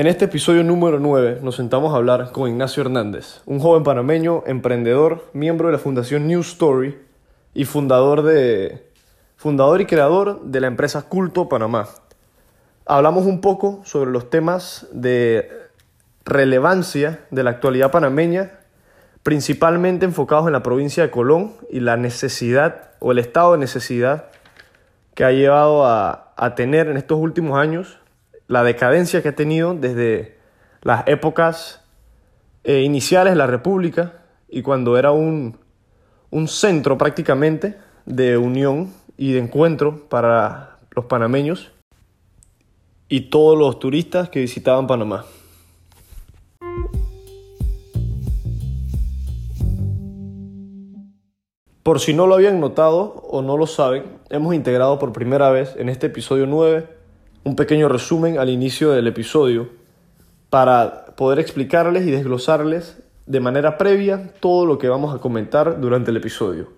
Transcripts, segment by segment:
En este episodio número 9 nos sentamos a hablar con Ignacio Hernández, un joven panameño, emprendedor, miembro de la Fundación New Story y fundador, de, fundador y creador de la empresa Culto Panamá. Hablamos un poco sobre los temas de relevancia de la actualidad panameña, principalmente enfocados en la provincia de Colón y la necesidad o el estado de necesidad que ha llevado a, a tener en estos últimos años la decadencia que ha tenido desde las épocas eh, iniciales de la República y cuando era un, un centro prácticamente de unión y de encuentro para los panameños y todos los turistas que visitaban Panamá. Por si no lo habían notado o no lo saben, hemos integrado por primera vez en este episodio 9 un pequeño resumen al inicio del episodio para poder explicarles y desglosarles de manera previa todo lo que vamos a comentar durante el episodio.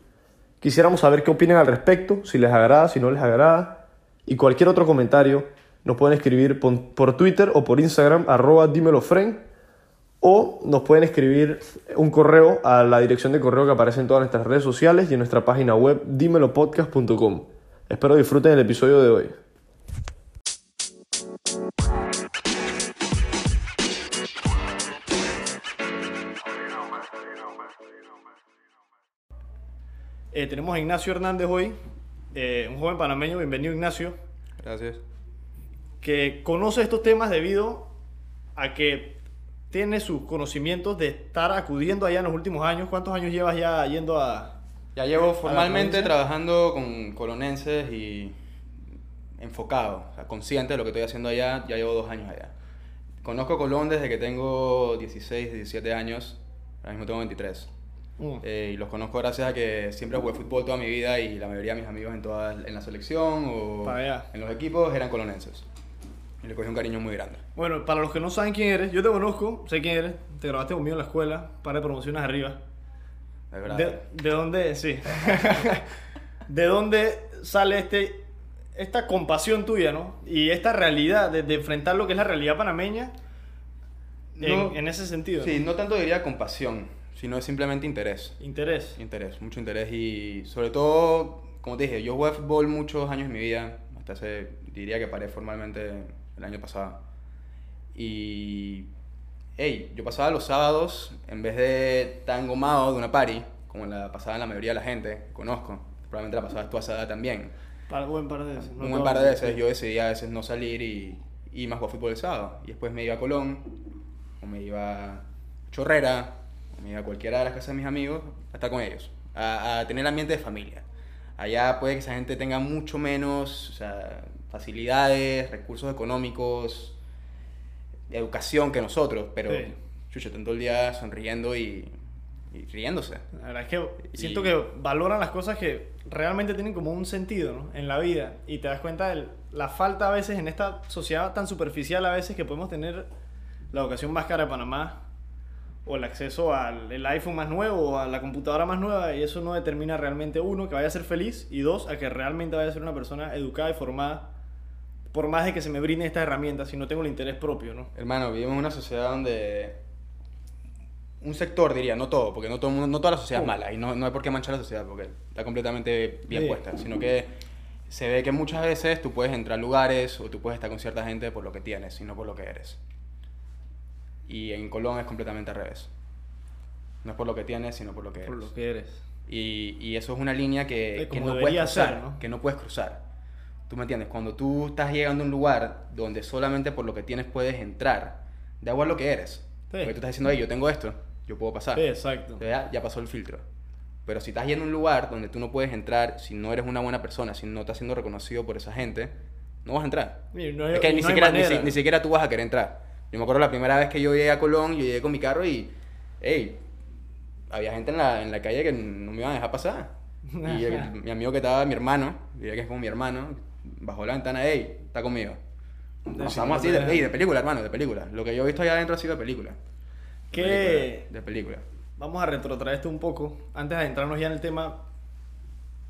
Quisiéramos saber qué opinan al respecto, si les agrada, si no les agrada, y cualquier otro comentario nos pueden escribir por, Twitter o por Instagram, arroba dímelofren, o nos pueden escribir un correo a la dirección de correo que aparece en todas nuestras redes sociales y en nuestra página web dímelopodcast.com. Espero disfruten el episodio de hoy. Eh, tenemos a Ignacio Hernández hoy, eh, un joven panameño. Bienvenido, Ignacio. Gracias. Que conoce estos temas debido a que tiene sus conocimientos de estar acudiendo allá en los últimos años. ¿Cuántos años llevas ya yendo a.? Ya llevo formalmente trabajando con colonenses y enfocado, o sea, consciente de lo que estoy haciendo allá. Ya llevo dos años allá. Conozco Colón desde que tengo 16, 17 años. Ahora mismo tengo 23. Mm. Eh, y los conozco gracias a que siempre jugué fútbol toda mi vida y la mayoría de mis amigos en, toda, en la selección o en los equipos eran colonenses. Y le cogí un cariño muy grande. Bueno, para los que no saben quién eres, yo te conozco, sé quién eres, te grabaste conmigo en la escuela, par de promociones arriba. De verdad. ¿De, dónde? Sí. ¿De dónde sale este, esta compasión tuya, no? Y esta realidad de, enfrentar lo que es la realidad panameña en, en ese sentido. Sí, no tanto diría compasión sino es simplemente interés. Interés. Interés, mucho interés y sobre todo, como te dije, yo jugué fútbol muchos años en mi vida, hasta hace, diría que paré formalmente el año pasado. Y, hey, yo pasaba los sábados, en vez de estar engomado de una party, como la pasaba la mayoría de la gente, conozco, probablemente la pasabas tú a esa edad también. Para un buen par de veces. un buen par de veces yo decidía a veces no salir y, y más jugar fútbol el sábado. Y después me iba a Colón, o me iba a Chorrera, a cualquiera de las casas de mis amigos, a estar con ellos, a, a tener ambiente de familia. Allá puede que esa gente tenga mucho menos o sea, facilidades, recursos económicos, educación que nosotros, pero sí. chucho, todo el día sonriendo y, y, riéndose. La verdad es que siento que valoran las cosas que realmente tienen como un sentido ¿no? en la vida y te das cuenta de la falta a veces en esta sociedad tan superficial a veces que podemos tener la educación más cara de Panamá o el acceso al el iPhone más nuevo o a la computadora más nueva y eso no determina realmente uno que vaya a ser feliz y dos a que realmente vaya a ser una persona educada y formada por más de que se me brinden estas herramientas si no tengo el interés propio, ¿no? Hermano, vivimos en una sociedad donde un sector diría, no todo, porque no todo no toda la sociedad es mala y no, no hay por qué manchar la sociedad porque está completamente bien puesta, sino que se ve que muchas veces tú puedes entrar a lugares o tú puedes estar con cierta gente por lo que tienes y no por lo que eres. Y en Colón es completamente al revés. No es por lo que tienes, sino por lo que eres. Por lo que eres. Y, y eso es una línea que, que no puedes cruzar. ¿no? Que no puedes cruzar. ¿Tú me entiendes? Cuando tú estás llegando a un lugar donde solamente por lo que tienes puedes entrar, da igual lo que eres. Sí. Porque tú estás diciendo, hey, yo tengo esto, yo puedo pasar. Sí, exacto. ya, ya pasó el filtro. Pero si estás yendo a un lugar donde tú no puedes entrar, si no eres una buena persona, si no estás siendo reconocido por esa gente, no vas a entrar. No hay, es que ni, no siquiera, ni, ni, siquiera tú vas a querer entrar. Yo me acuerdo la primera vez que yo llegué a Colón, yo llegué con mi carro y, hey, había gente en la, en la calle que no me iban a dejar pasar. Y el, mi amigo que estaba, mi hermano, diría que es como mi hermano, bajó la ventana, hey, está conmigo. Pasamos así de, hey, de película, hermano, de película. Lo que yo he visto allá adentro ha sido de película. ¿Qué? De película. De película. Vamos a retrotraer esto un poco, antes de entrarnos ya en el tema,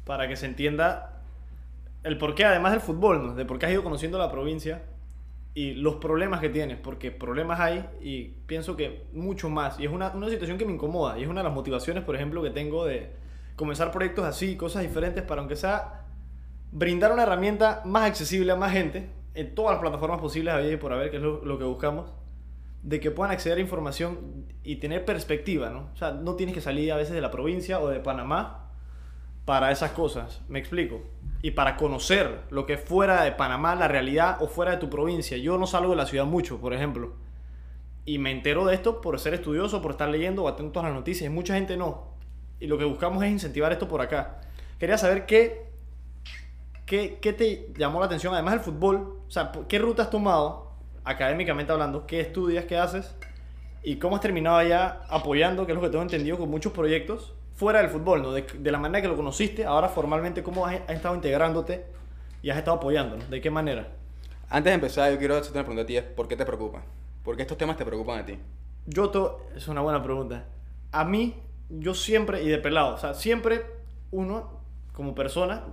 para que se entienda el porqué, además del fútbol, ¿no? De por qué has ido conociendo la provincia y los problemas que tienes, porque problemas hay y pienso que mucho más. Y es una, una situación que me incomoda y es una de las motivaciones, por ejemplo, que tengo de comenzar proyectos así, cosas diferentes, para aunque sea brindar una herramienta más accesible a más gente en todas las plataformas posibles había por haber, que es lo, lo que buscamos, de que puedan acceder a información y tener perspectiva, ¿no? O sea, no tienes que salir a veces de la provincia o de Panamá para esas cosas, me explico. Y para conocer lo que es fuera de Panamá, la realidad o fuera de tu provincia. Yo no salgo de la ciudad mucho, por ejemplo. Y me entero de esto por ser estudioso, por estar leyendo o atento a las noticias. Y mucha gente no. Y lo que buscamos es incentivar esto por acá. Quería saber qué, qué, qué te llamó la atención, además del fútbol. O sea, ¿qué ruta has tomado, académicamente hablando? ¿Qué estudias, qué haces? ¿Y cómo has terminado ya apoyando, que es lo que tengo entendido, con muchos proyectos fuera del fútbol, ¿no? De, de la manera que lo conociste, ahora formalmente, ¿cómo has, has estado integrándote y has estado apoyando? ¿De qué manera? Antes de empezar, yo quiero hacerte una pregunta a ti, es ¿por qué te preocupa? ¿Por qué estos temas te preocupan a ti? Yo, to, es una buena pregunta. A mí, yo siempre, y de pelado, o sea, siempre uno, como persona,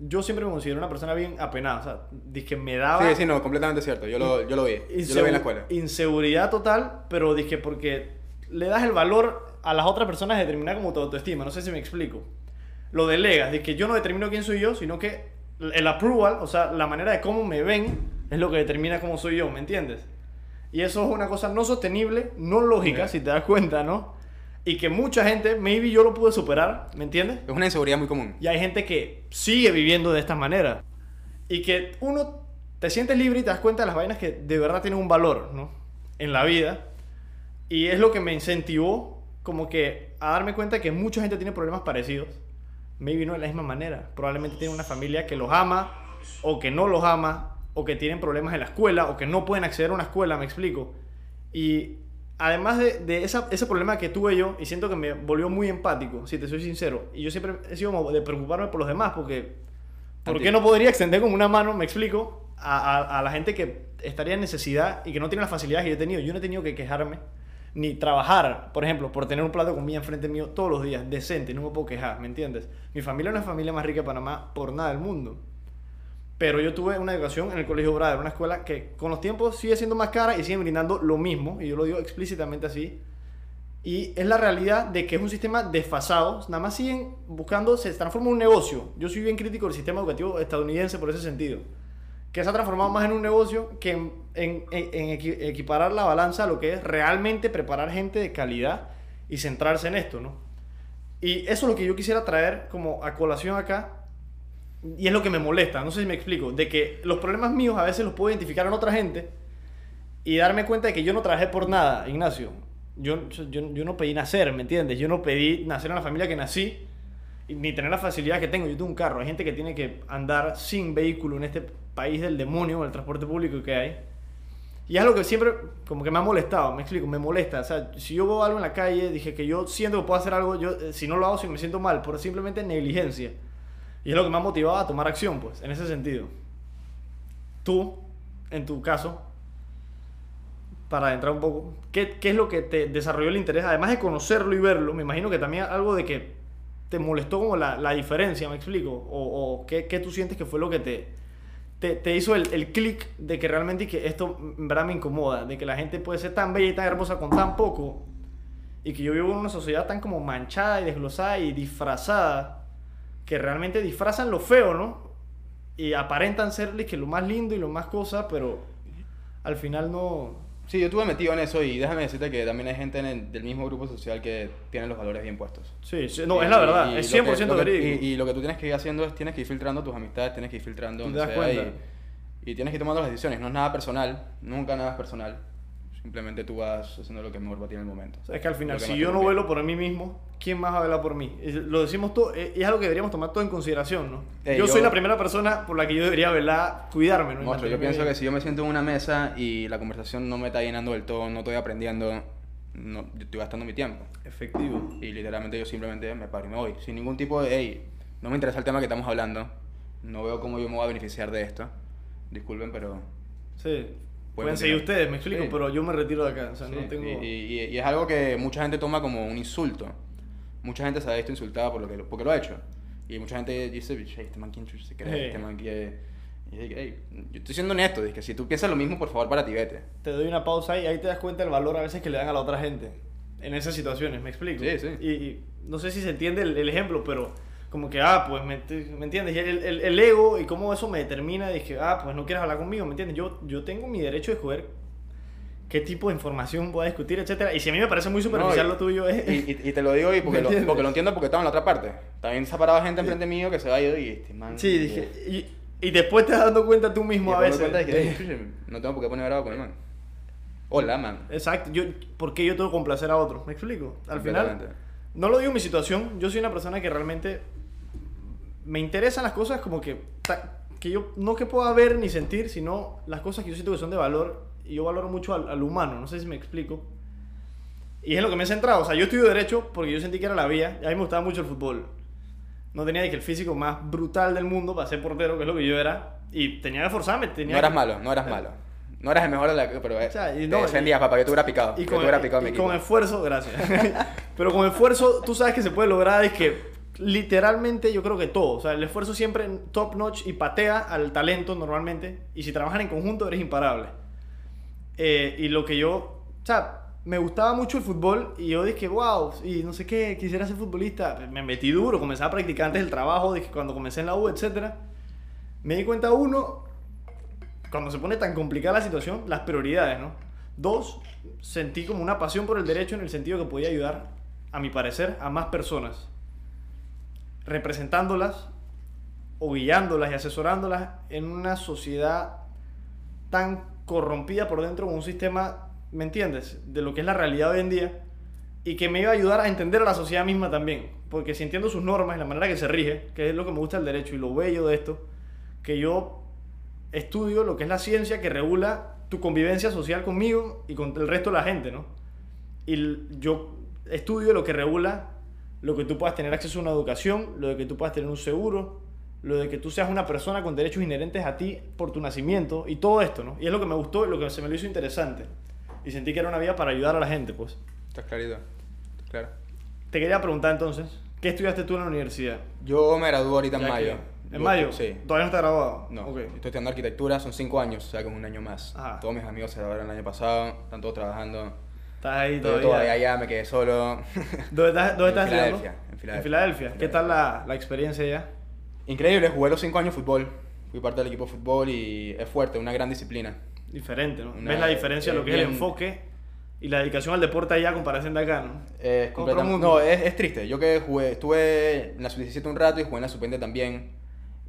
yo siempre me considero una persona bien apenada. O sea, dije, me daba. Sí, sí, no, completamente cierto. Yo lo, yo lo vi. Yo lo vi en la escuela. Inseguridad total, pero dije, porque le das el valor a las otras personas de determinar como tu autoestima. No sé si me explico. Lo delegas, de que yo no determino quién soy yo, sino que el approval, o sea, la manera de cómo me ven, es lo que determina cómo soy yo, ¿me entiendes? Y eso es una cosa no sostenible, no lógica, si te das cuenta, ¿no? Y que mucha gente, maybe yo lo pude superar, ¿me entiendes? Es una inseguridad muy común. Y hay gente que sigue viviendo de esta manera. Y que uno te sientes libre y te das cuenta de las vainas que de verdad tienen un valor, ¿no? En la vida. Y es lo que me incentivó como que a darme cuenta que mucha gente tiene problemas parecidos. Maybe no de la misma manera. Probablemente tiene una familia que los ama o que no los ama o que tienen problemas en la escuela o que no pueden acceder a una escuela, me explico. Y además de, de esa, ese problema que tuve yo, y siento que me volvió muy empático, si te soy sincero, y yo siempre he sido como de preocuparme por los demás, porque ¿por qué no podría extender como una mano, me explico, a, a, a la gente que estaría en necesidad y que no tiene las facilidades que yo he tenido? Yo no he tenido que quejarme ni trabajar, por ejemplo, por tener un plato de comida enfrente mío todos los días, decente, no me puedo quejar, ¿me entiendes? Mi familia es una familia más rica de Panamá por nada del mundo. Pero yo tuve una educación en el Colegio Brother, una escuela que con los tiempos sigue siendo más cara y sigue brindando lo mismo, y yo lo digo explícitamente así. Y es la realidad de que es un sistema desfasado, nada más siguen buscando, se transforma en un negocio. Yo soy bien crítico del sistema educativo estadounidense por ese sentido, que se ha transformado más en un negocio que en, equiparar la balanza a lo que es realmente preparar gente de calidad y centrarse en esto, ¿no? Y eso es lo que yo quisiera traer como a colación acá, y es lo que me molesta, no sé si me explico, de que los problemas míos a veces los puedo identificar en otra gente y darme cuenta de que yo no trabajé por nada, Ignacio. Yo, yo, yo no pedí nacer, ¿me entiendes? Yo no pedí nacer en la familia que nací, ni tener la facilidad que tengo. Yo tengo un carro, hay gente que tiene que andar sin vehículo en este país del demonio, el transporte público que hay. Y es algo que siempre como que me ha molestado, me explico, me molesta. O sea, si yo veo algo en la calle, dije que yo siento que puedo hacer algo, yo eh, si no lo hago, si me siento mal, por simplemente negligencia. Y es lo que me ha motivado a tomar acción, pues, en ese sentido. Tú, en tu caso, para entrar un poco, ¿qué, ¿qué, es lo que te desarrolló el interés? Además de conocerlo y verlo, me imagino que también algo de que te molestó como la, la diferencia, me explico. O, o ¿qué, ¿qué, tú sientes que fue lo que te, te, te hizo el, el clic de que realmente que esto en verdad me incomoda, de que la gente puede ser tan bella y tan hermosa con tan poco, y que yo vivo en una sociedad tan como manchada y desglosada y disfrazada que realmente disfrazan lo feo, ¿no? Y aparentan serle que lo más lindo y lo más cosa, pero al final no... Sí, yo estuve metido en eso y déjame decirte que también hay gente el, del mismo grupo social que tiene los valores bien puestos. Sí, sí no, y, es la verdad, es 100% verídico. Y, y, lo que tú tienes que ir haciendo es, tienes que ir filtrando tus amistades, tienes que ir filtrando sea y, y, tienes que ir tomando las decisiones. No es nada personal, nunca nada es personal. Simplemente tú vas haciendo lo que es mejor para ti en el momento. O sea, es que al final, si yo no velo por mí mismo, ¿quién más va a velar por mí? Lo decimos todo, y es algo que deberíamos tomar todo en consideración, ¿no? Eh, yo, yo, soy la primera persona por la que yo debería velar, cuidarme, ¿no? Monstruo, yo pienso que si yo me siento en una mesa y la conversación no me está llenando del todo, no estoy aprendiendo, no, yo estoy gastando mi tiempo. Efectivo. Y literalmente yo simplemente me paro y me voy. Sin ningún tipo de, hey, no me interesa el tema que estamos hablando, no veo cómo yo me voy a beneficiar de esto. Disculpen, pero... Sí, Pueden seguir ustedes, me explico, sí. pero yo me retiro de acá. O sea, sí. no tengo... y, y, y, es algo que mucha gente toma como un insulto. Mucha gente se ha visto insultada por lo que, porque lo ha hecho. Y mucha gente dice, este man quién se cree, este man que... Y dije, hey, yo estoy siendo honesto, dije, si tú piensas lo mismo, por favor, para ti vete. Te doy una pausa y ahí te das cuenta del valor a veces que le dan a la otra gente. En esas situaciones, ¿me explico? Sí, sí. Y, y no sé si se entiende el, el ejemplo, pero como que, ah, pues, ¿me, ¿me entiendes? Y el, el, el ego y cómo eso me determina, dije, ah, pues no quieres hablar conmigo, ¿me entiendes? Yo, yo tengo mi derecho de escoger qué tipo de información voy a discutir, etcétera. Y si a mí me parece muy superficial No, y- lo tuyo, es... Y, y- y te lo digo y porque, ¿Me lo, porque lo entiendo porque estaba en la otra parte. También se ha parado gente enfrente mío que se va ir y este man... Sí, dije, y, después te das dando cuenta tú mismo a veces. "Ey, chuche, no tengo por qué poner bravo con el man. Hola, man. Exacto, yo, ¿por qué yo tengo que complacer a otros? ¿Me explico? Al final, no lo digo en mi situación, yo soy una persona que realmente me interesan las cosas como que, que yo no que pueda ver ni sentir, sino las cosas que yo siento que son de valor y yo valoro mucho al, al humano, no sé si me explico. Y es en lo que me he centrado, o sea, yo estudio Derecho porque yo sentí que era la vía, y a mí me gustaba mucho el fútbol. No tenía que el físico más brutal del mundo para ser portero, que es lo que yo era, y tenía que esforzarme. Tenía No eras que- malo, no eras malo. No eras el mejor de la... Pero eh, O sea, y te no, defendías, y- papá, que tú hubieras picado. Y que con, tú hubieras picado mi y equipo. con esfuerzo, gracias. Pero con esfuerzo, tú sabes que se puede lograr es que literalmente yo creo que todo. O sea, el esfuerzo siempre top notch y patea al talento normalmente. Y si trabajan en conjunto, eres imparable. Eh, y lo que yo, o sea, me gustaba mucho el fútbol y yo dije, wow, y no sé qué, quisiera ser futbolista. Me metí duro, comencé a practicar antes del trabajo, dije, cuando comencé en la U, etcétera. Me di cuenta, uno, cuando se pone tan complicada la situación, las prioridades, ¿no? Dos, sentí como una pasión por el derecho en el sentido que podía ayudar, a mi parecer, a más personas, representándolas o guiándolas y asesorándolas en una sociedad tan corrompida por dentro con un sistema, ¿me entiendes? De lo que es la realidad hoy en día y que me iba a ayudar a entender a la sociedad misma también, porque si entiendo sus normas y la manera que se rige, que es lo que me gusta del derecho y lo bello de esto, que yo estudio lo que es la ciencia que regula tu convivencia social conmigo y con el resto de la gente, ¿no? Y yo estudio lo que regula lo que tú puedas tener acceso a una educación, lo de que tú puedas tener un seguro, lo de que tú seas una persona con derechos inherentes a ti por tu nacimiento y todo esto, ¿no? Y es lo que me gustó y lo que se me lo hizo interesante. Y sentí que era una vía para ayudar a la gente, pues. Estás clarito. Claro. Te quería preguntar entonces, ¿qué estudiaste tú en la universidad? Yo me gradué ahorita en que- mayo. ¿En Yo- mayo? Sí. ¿Todavía no está grabado? No, Ok. estoy estudiando arquitectura, son cinco años, o sea que es un año más. Ajá. Todos mis amigos se graduaron el año pasado, están todos trabajando. Estás ahí Yo todavía. todavía allá me quedé solo. ¿Dónde estás, dónde En estás estudiando? Filadelfia, en Filadelfia. En Filadelfia. ¿Qué En tal Filadelfia. la, la experiencia allá? Increíble, jugué los cinco años fútbol. Fui parte del equipo de fútbol y es fuerte, una gran disciplina. Diferente, ¿no? Una- ¿Ves la diferencia de lo que es el bien- enfoque y la dedicación al deporte allá a comparación de acá, no? Mundo. No, es, es triste. Yo que jugué, estuve en la sub-17 un rato y jugué en la sub-20 también.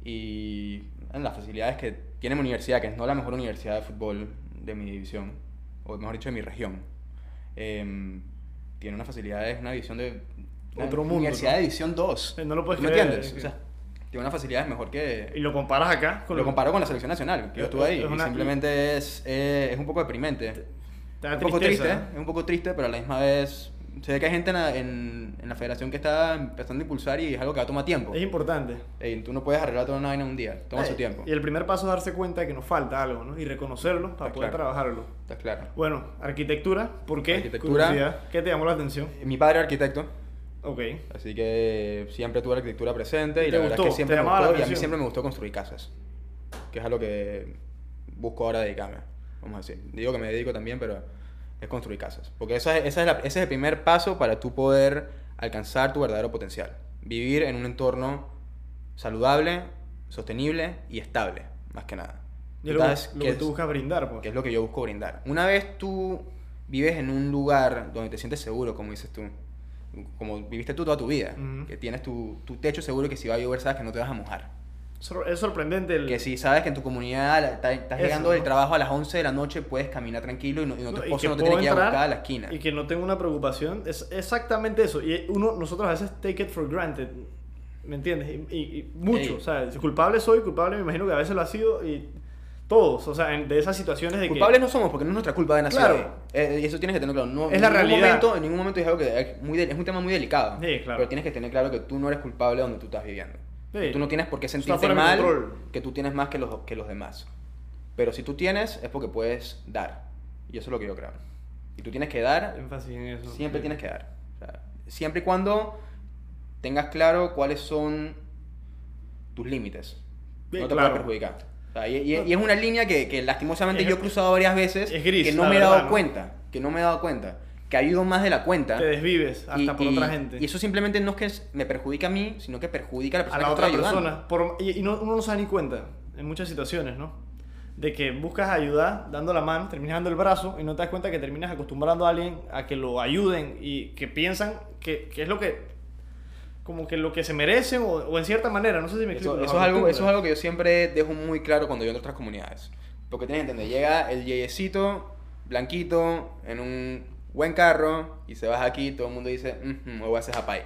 Y en las facilidades que tiene mi universidad, que es no la mejor universidad de fútbol de mi división, o mejor dicho, de mi región, em, tiene unas facilidades, una división de. una Otro mundo, Universidad ¿no? de división 2. Eh, no lo puedes ¿Me creer, entiendes? eh, O sea, tiene unas facilidades mejor que. Y lo comparas acá con lo comparo con la selección nacional, que yo Es- estuve ahí. es y una- simplemente es, eh, es un poco deprimente. Te da un poco tristeza, triste, ¿eh? es un poco triste, pero a la misma vez se ve que hay gente en la, en, en la federación que está empezando a impulsar y es algo que va a tomar tiempo. Es importante. Ey, tú no puedes arreglar toda una vaina en un día, toma Eh, su tiempo. Y el primer paso es darse cuenta de que nos falta algo, ¿no? Y reconocerlo para Está poder claro. trabajarlo. ¿Estás claro? Bueno, arquitectura, ¿por qué? Arquitectura. Curiosidad. ¿Qué te llamó la atención? Mi padre es arquitecto, Ok. así que siempre tuve la arquitectura presente y ¿Te la verdad es que siempre ¿Te me gustó y a mí siempre me gustó construir casas, que es a lo que busco ahora dedicarme, vamos a decir. Digo que me dedico también, pero es construir casas, porque esa es- esa es la- ese es el primer paso para tú poder alcanzar tu verdadero potencial. Vivir en un entorno saludable, sostenible y estable, más que nada. Y lo, Entonces, lo ¿qué que es- tú buscas brindar, pues. que es lo que yo busco brindar. Una vez tú vives en un lugar donde te sientes seguro, como dices tú, como viviste tú toda tu vida, Ujú. que tienes tu, tu techo seguro que si va a llover sabes que no te vas a mojar. Es sorprendente el... Que si sabes que en tu comunidad estás llegando del trabajo a las 11 de la noche, puedes caminar tranquilo y no, y no tu No, esposo no tiene que ir a buscar a la esquina. Y que no tengo una preocupación. Es exactamente eso. Y uno, nosotros a veces take it for granted. ¿Me entiendes? Y, y- y mucho. Ey. O sea, culpable soy, culpable me imagino que a veces lo ha sido. Y todos. O sea, en- de esas situaciones de Culpables que. no somos porque no es nuestra culpa de nacer. Claro. Eh, y eso tienes que tener claro. No, Es en la ningún realidad. Momento, en ningún momento es algo que es, muy de- es un tema muy delicado. Sí, claro. Pero tienes que tener claro que tú no eres culpable donde tú estás viviendo. Sí. Tú no tienes por qué sentirte mal que tú tienes más que los, que los demás. Pero si tú tienes, es porque puedes dar. Y eso es lo que yo creo. Y tú tienes que dar, Énfasis en eso. siempre Sí. tienes que dar. O sea, siempre y cuando tengas claro cuáles son tus límites. Sí, no te claro. puedes perjudicar. O sea, y, y- y es una línea que, que lastimosamente Es- yo he cruzado varias veces es gris, que no me he verdad, dado ¿no? cuenta, que no me he dado cuenta, que ayudo más de la cuenta. Te desvives hasta y, por y- otra gente. Y eso simplemente no es que me perjudica a mí, sino que perjudica a la a persona la que otra estoy persona. Por- y y no, uno no se da ni cuenta en muchas situaciones, ¿no? De que buscas ayudar dando la mano, terminas dando el brazo y no te das cuenta que terminas acostumbrando a alguien a que lo ayuden y que piensan que, que es lo que. como que lo que se merecen o, o en cierta manera, no sé si me explico. Eso, eso es algo, eso es algo que yo siempre dejo muy claro cuando yo entro a otras comunidades. Porque tienes que entender, llega el yeyecito, blanquito, en un buen carro, y se baja aquí, todo el mundo dice, "Mhm, me voy a hacer japay.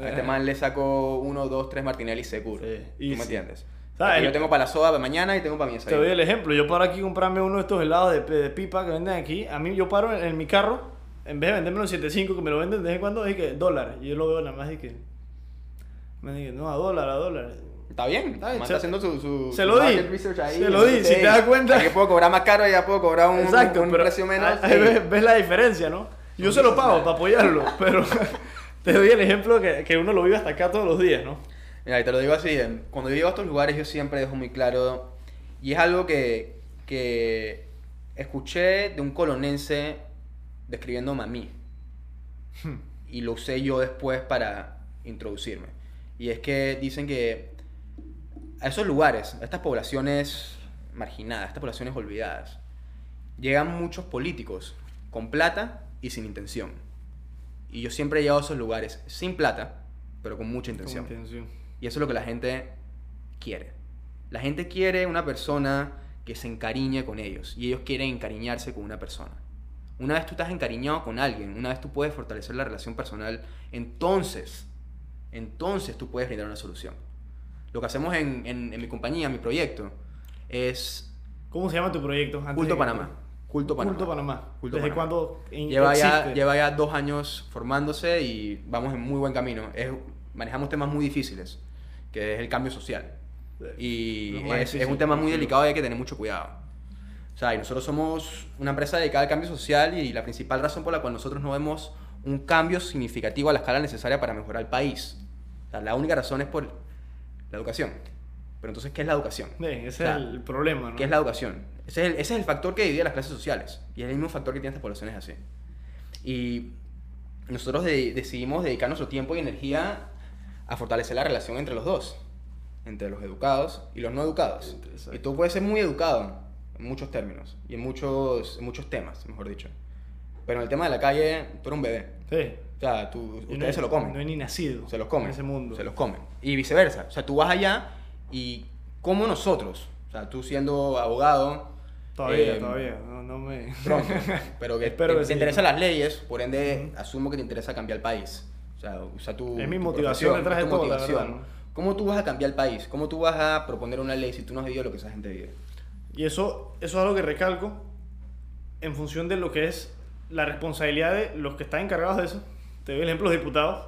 A este man le saco uno, dos, tres Martinelli seguro. Sí, ¿Tú me entiendes? Yo tengo para la soda de mañana y tengo para mi Te desayuno. doy el ejemplo. Yo paro aquí comprarme uno de estos helados de, de pipa que venden aquí. A mí yo paro en, en mi carro, en vez de venderme los 7.5 que me lo venden de vez en cuando, que dólar. Y yo lo veo nada más y que... Me dije, no, a dólar, a dólar. Está bien, Está bien, está haciendo su, su, se lo di, research ahí. se lo di, si te das cuenta. Aquí puedo cobrar más caro y ya puedo cobrar un, Exacto, un pero precio menos. ahí sí. ves, ves la diferencia, ¿no? Yo Son se lo pago para apoyarlo, pero te doy el ejemplo que, que uno lo vive hasta acá todos los días, ¿no? Mira, y te lo digo así, cuando yo llego a estos lugares yo siempre dejo muy claro, y es algo que, que escuché de un colonense describiéndome a mí, y lo usé yo después para introducirme. Y es que dicen que a esos lugares, a estas poblaciones marginadas, a estas poblaciones olvidadas, llegan muchos políticos con plata y sin intención. Y yo siempre he llegado a esos lugares sin plata, pero con mucha intención. Con intención. Y eso es lo que la gente quiere. La gente quiere una persona que se encariñe con ellos. Y ellos quieren encariñarse con una persona. Una vez tú estás encariñado con alguien, una vez tú puedes fortalecer la relación personal, entonces, entonces tú puedes brindar una solución. Lo que hacemos en, en- en mi compañía, en mi proyecto, es ¿Cómo se llama tu proyecto? Antes Culto de- Panamá. Culto Panamá. Culto Panamá. Culto ¿Desde Panamá. cuándo Lleva ya, lleva ya dos años formándose y vamos en muy buen camino. Es- manejamos temas muy difíciles, que es el cambio social. Y es, es un tema muy delicado y hay que tener mucho cuidado. O sea, y nosotros somos una empresa dedicada al cambio social y la principal razón por la cual nosotros no vemos un cambio significativo a la escala necesaria para mejorar el país. O sea, la única razón es por la educación. Pero entonces, ¿qué es la educación? Sí, ese O sea, es el problema, ¿no? ¿Qué es la educación? Ese es, el, ese es el factor que divide a las clases sociales. Y es el mismo factor que tienen estas poblaciones así. Y nosotros de- decidimos dedicar nuestro tiempo y energía a fortalecer la relación entre los dos. Entre los educados y los no educados. Y tú puedes ser muy educado en muchos términos. Y en muchos, en muchos temas, mejor dicho. Pero en el tema de la calle, tú eres un bebé. Sí. O sea, tú, ustedes no se lo comen. No he ni nacido. Se los comen. En ese mundo. Se los comen. Y viceversa. O sea, tú vas allá y como nosotros, o sea, tú siendo abogado, Todavía, eh, todavía. No, no me... pronto, pero que Espero te, que te sí. interesan las leyes, por ende asumo que te interesa cambiar el país. O sea, usa tu Es mi tu motivación detrás de todo, la motivación. verdad, ¿no? ¿Cómo tú vas a cambiar el país? ¿Cómo tú vas a proponer una ley si tú no has vivido lo que esa gente vive? Y eso, eso es algo que recalco en función de lo que es la responsabilidad de los que están encargados de eso. Te doy el ejemplo de los diputados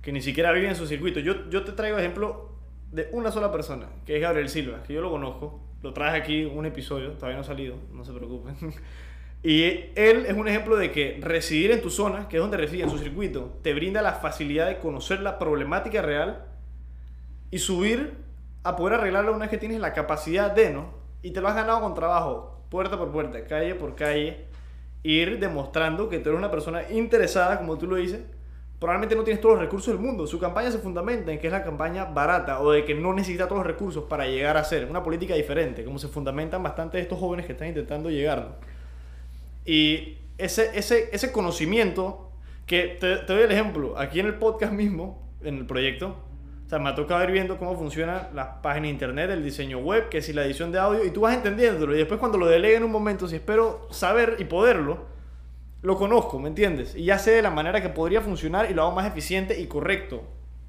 que ni siquiera viven en su circuito. Yo, yo te traigo ejemplo de una sola persona, que es Gabriel Silva, que yo lo conozco. Lo traje aquí un episodio, todavía no ha salido, no se preocupen. Y él es un ejemplo de que residir en tu zona, que es donde reside, en su circuito, te brinda la facilidad de conocer la problemática real y subir a poder arreglarla una vez que tienes la capacidad de, ¿no? Y te lo has ganado con trabajo, puerta por puerta, calle por calle, ir demostrando que tú eres una persona interesada, como tú lo dices. Probablemente no tienes todos los recursos del mundo. Su campaña se fundamenta en que es la campaña barata o de que no necesita todos los recursos para llegar a ser una política diferente, como se fundamentan bastante estos jóvenes que están intentando llegar. Y ese, ese, ese conocimiento, que te, te doy el ejemplo, aquí en el podcast mismo, en el proyecto, sea, me ha tocado ir viendo cómo funciona la página de internet, el diseño web, que si la edición de audio, y tú vas entendiéndolo. Y después cuando lo delegue en un momento, si espero saber y poderlo, lo conozco, ¿me entiendes? Y ya sé de la manera que podría funcionar y lo hago más eficiente y correcto.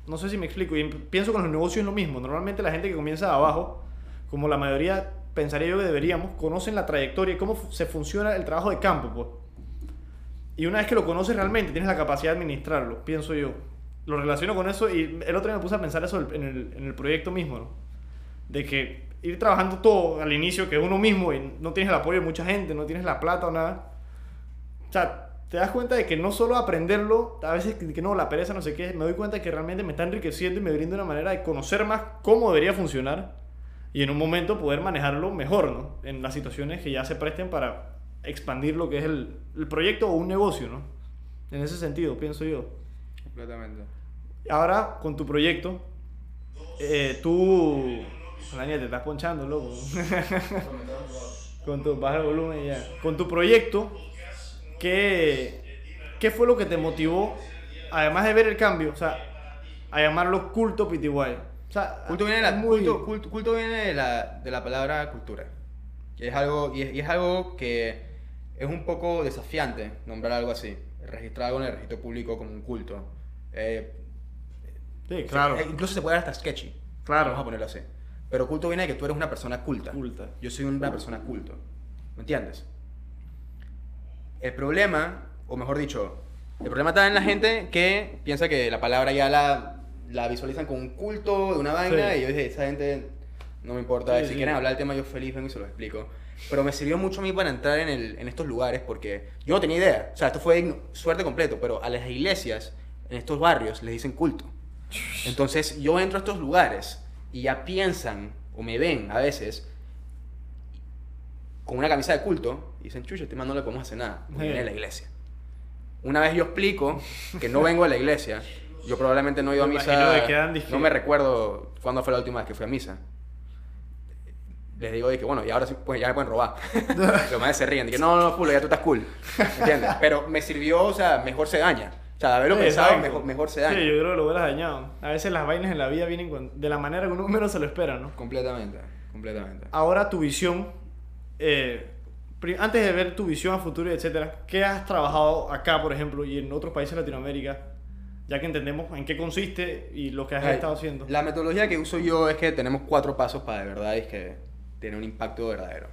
No sé si me explico. Y pienso con los negocios es lo mismo. Normalmente la gente que comienza de abajo, como la mayoría pensaría yo que deberíamos, conocen la trayectoria y cómo se funciona el trabajo de campo, pues. Y una vez que lo conoces realmente, tienes la capacidad de administrarlo, pienso yo. Lo relaciono con eso y el otro día me puse a pensar eso en el, en el proyecto mismo. De que ir trabajando todo al inicio, que uno mismo y no tienes el apoyo de mucha gente, no tienes la plata o nada. O sea, te das cuenta de que no solo aprenderlo, a veces que no, la pereza, no sé qué, me doy cuenta que realmente me está enriqueciendo y me brinda una manera de conocer más cómo debería funcionar y en un momento poder manejarlo mejor, ¿no? En las situaciones que ya se presten para expandir lo que es el, el proyecto o un negocio, ¿no? En ese sentido, pienso yo. Completamente. Ahora, con tu proyecto, eh, tú... Daniel, te estás ponchando, loco. con tu baja el volumen ya. Con tu proyecto, ¿qué, ¿qué fue lo que te motivó, además de ver el cambio, o sea, a llamarlo culto PTY? O sea, Culto viene, de la, muy- culto, culto- culto viene de, la, de la palabra cultura. Y es, algo, y, es, y es algo que es un poco desafiante nombrar algo así. Registrar algo en el registro público como un culto. Eh, Sí, claro. eh, incluso se puede dar hasta sketchy. Claro. Vamos a ponerlo así. Pero culto viene de que tú eres una persona culta. Culta. Yo soy una persona culto. ¿Me entiendes? El problema, o mejor dicho, el problema está en la gente que piensa que la palabra ya la, la visualizan con un culto de una vaina Sí. y yo dije, esa gente no me importa. Sí, si sí. quieren hablar del tema, yo feliz vengo y se los explico. Pero me sirvió mucho a mí para entrar en, el- en estos lugares porque yo no tenía idea. O sea, esto fue suerte completo, pero a las iglesias, en estos barrios, les dicen culto. Entonces yo entro a estos lugares y ya piensan o me ven a veces con una camisa de culto y dicen, chucho, este man no le podemos hacer nada, porque viene de la iglesia. Una vez yo explico que no vengo de la iglesia, yo probablemente no he ido a misa, no me recuerdo cuándo fue la última vez que fui a misa. Les digo de que, bueno, y ahora sí, pues ya me pueden robar. Los madres se ríen, de que no, no, culo, ya tú estás cool. ¿Entiendes? Pero me sirvió, o sea, mejor se daña. O sea, haberlo Sí, pensado, mejor, mejor se daña. Sí, yo creo que lo hubieras dañado. A veces las vainas en la vida vienen con- de la manera que uno menos se lo espera, ¿no? Completamente, completamente. Ahora tu visión, eh, antes de ver tu visión a futuro etcétera, ¿qué has trabajado acá, por ejemplo, y en otros países de Latinoamérica? Ya que entendemos en qué consiste y lo que has Ay, estado haciendo. La metodología que uso yo es que tenemos cuatro pasos para de verdad es que tener un impacto verdadero,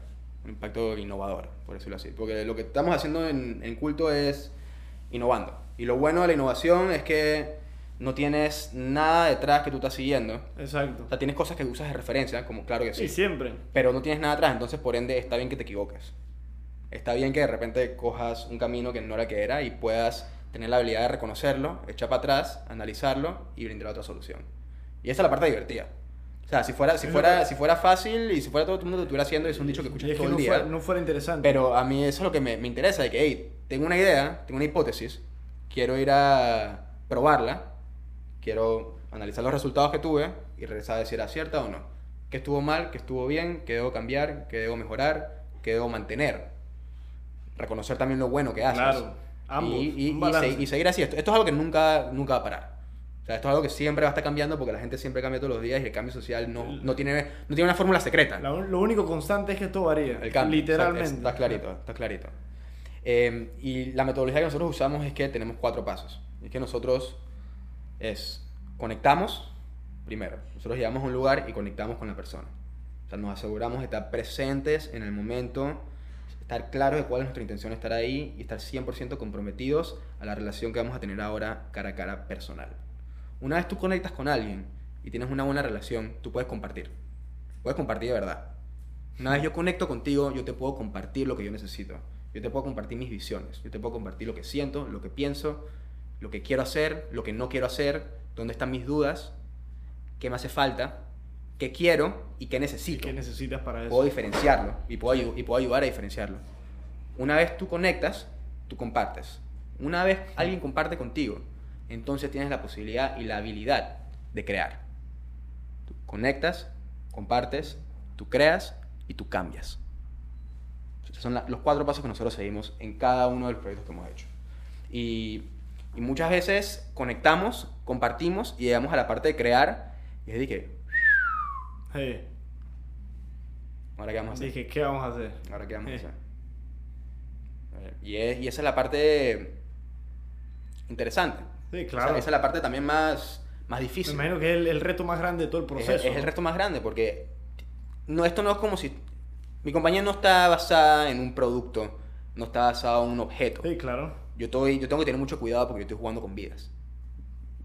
un impacto innovador, por decirlo así. Porque lo que estamos haciendo en, en culto es innovando. Y lo bueno de la innovación es que no tienes nada detrás que tú estás siguiendo. Exacto. O sea, tienes cosas que usas de referencia, como claro que Sí, sí. siempre. Pero no tienes nada atrás, entonces por ende está bien que te equivoques. Está bien que de repente cojas un camino que no era que era y puedas tener la habilidad de reconocerlo, echar para atrás, analizarlo y brindar otra solución. Y esa es la parte divertida. O sea, si fuera, si fuera, si fuera fácil y si fuera todo el mundo lo estuviera haciendo, es un dicho que Y escuchas es que todo no el día. fuera, no fuera interesante. Pero a mí eso es lo que me, me interesa, de que, hey, tengo una idea, tengo una hipótesis, quiero ir a probarla, quiero analizar los resultados que tuve y regresar a decir era cierta o no. ¿Qué estuvo mal? ¿Qué estuvo bien? ¿Qué debo cambiar? ¿Qué debo mejorar? ¿Qué debo mantener? Reconocer también lo bueno que haces. Claro, ambos, Y, y- y y seguir así. Esto, esto es algo que nunca, nunca va a parar. O sea, esto es algo que siempre va a estar cambiando porque la gente siempre cambia todos los días y el cambio social no, no, tiene, no tiene una fórmula secreta. Un- lo único constante es que esto varía. El cambio. Literalmente. Está, está clarito, está clarito. Eh, y la metodología que nosotros usamos es que tenemos cuatro pasos. Es que nosotros es conectamos primero. Nosotros llegamos a un lugar y conectamos con la persona. O sea, nos aseguramos de estar presentes en el momento, estar claros de cuál es nuestra intención estar ahí y estar 100% comprometidos a la relación que vamos a tener ahora cara a cara personal. Una vez tú conectas con alguien y tienes una buena relación, tú puedes compartir. Puedes compartir de verdad. Una vez yo conecto contigo, yo te puedo compartir lo que yo necesito. Yo te puedo compartir mis visiones. Yo te puedo compartir lo que siento, lo que pienso, lo que quiero hacer, lo que no quiero hacer, dónde están mis dudas, qué me hace falta, qué quiero y qué ¿Y necesito. qué necesitas para eso? Puedo diferenciarlo y puedo, y puedo ayudar a diferenciarlo. Una vez tú conectas, tú compartes. Una vez alguien comparte contigo, entonces tienes la posibilidad y la habilidad de crear. Tú conectas, compartes, tú creas y tú cambias. Son la- los cuatro pasos que nosotros seguimos en cada uno de los proyectos que hemos hecho. Y, y muchas veces conectamos, compartimos y llegamos a la parte de crear y es de que, Hey, ahora qué vamos a hacer. dije, ¿qué vamos a hacer? Ahora qué vamos a Eh. hacer. Y, es- y esa es la parte interesante. Sí, claro. Esa, es la parte también más, más Me difícil. imagino que es el, el reto más grande de todo el Es, proceso. es el ¿no? reto más grande porque no, esto no es como si... Mi compañía no está basada en un producto, no está basada en un objeto. Sí, claro. Yo, estoy, yo tengo que tener mucho cuidado porque yo estoy jugando con vidas.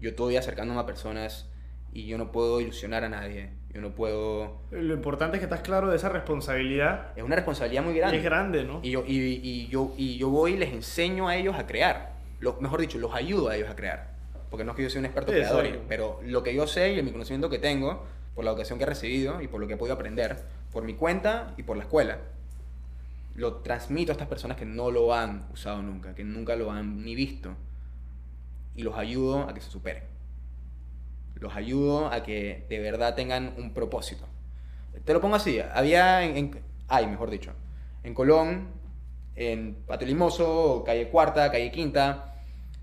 Yo estoy acercándome a personas y yo no puedo ilusionar a nadie. Yo no puedo... Lo importante es que estás claro de esa responsabilidad. Es una responsabilidad muy Y grande. es grande, ¿no? Y yo, y, y yo, y yo voy y les enseño a ellos a crear. Lo, mejor dicho, los ayudo a ellos a crear. Porque no es que yo sea un experto Sí, creador, pero lo que yo sé y mi conocimiento que tengo, por la educación que he recibido y por lo que he podido aprender, por mi cuenta y por la escuela. Lo transmito a estas personas que no lo han usado nunca, que nunca lo han ni visto. Y los ayudo a que se superen. Los ayudo a que de verdad tengan un propósito. Te lo pongo así, había en, en- hay, mejor dicho, en Colón, en Patio Limoso, calle Cuarta, calle Quinta,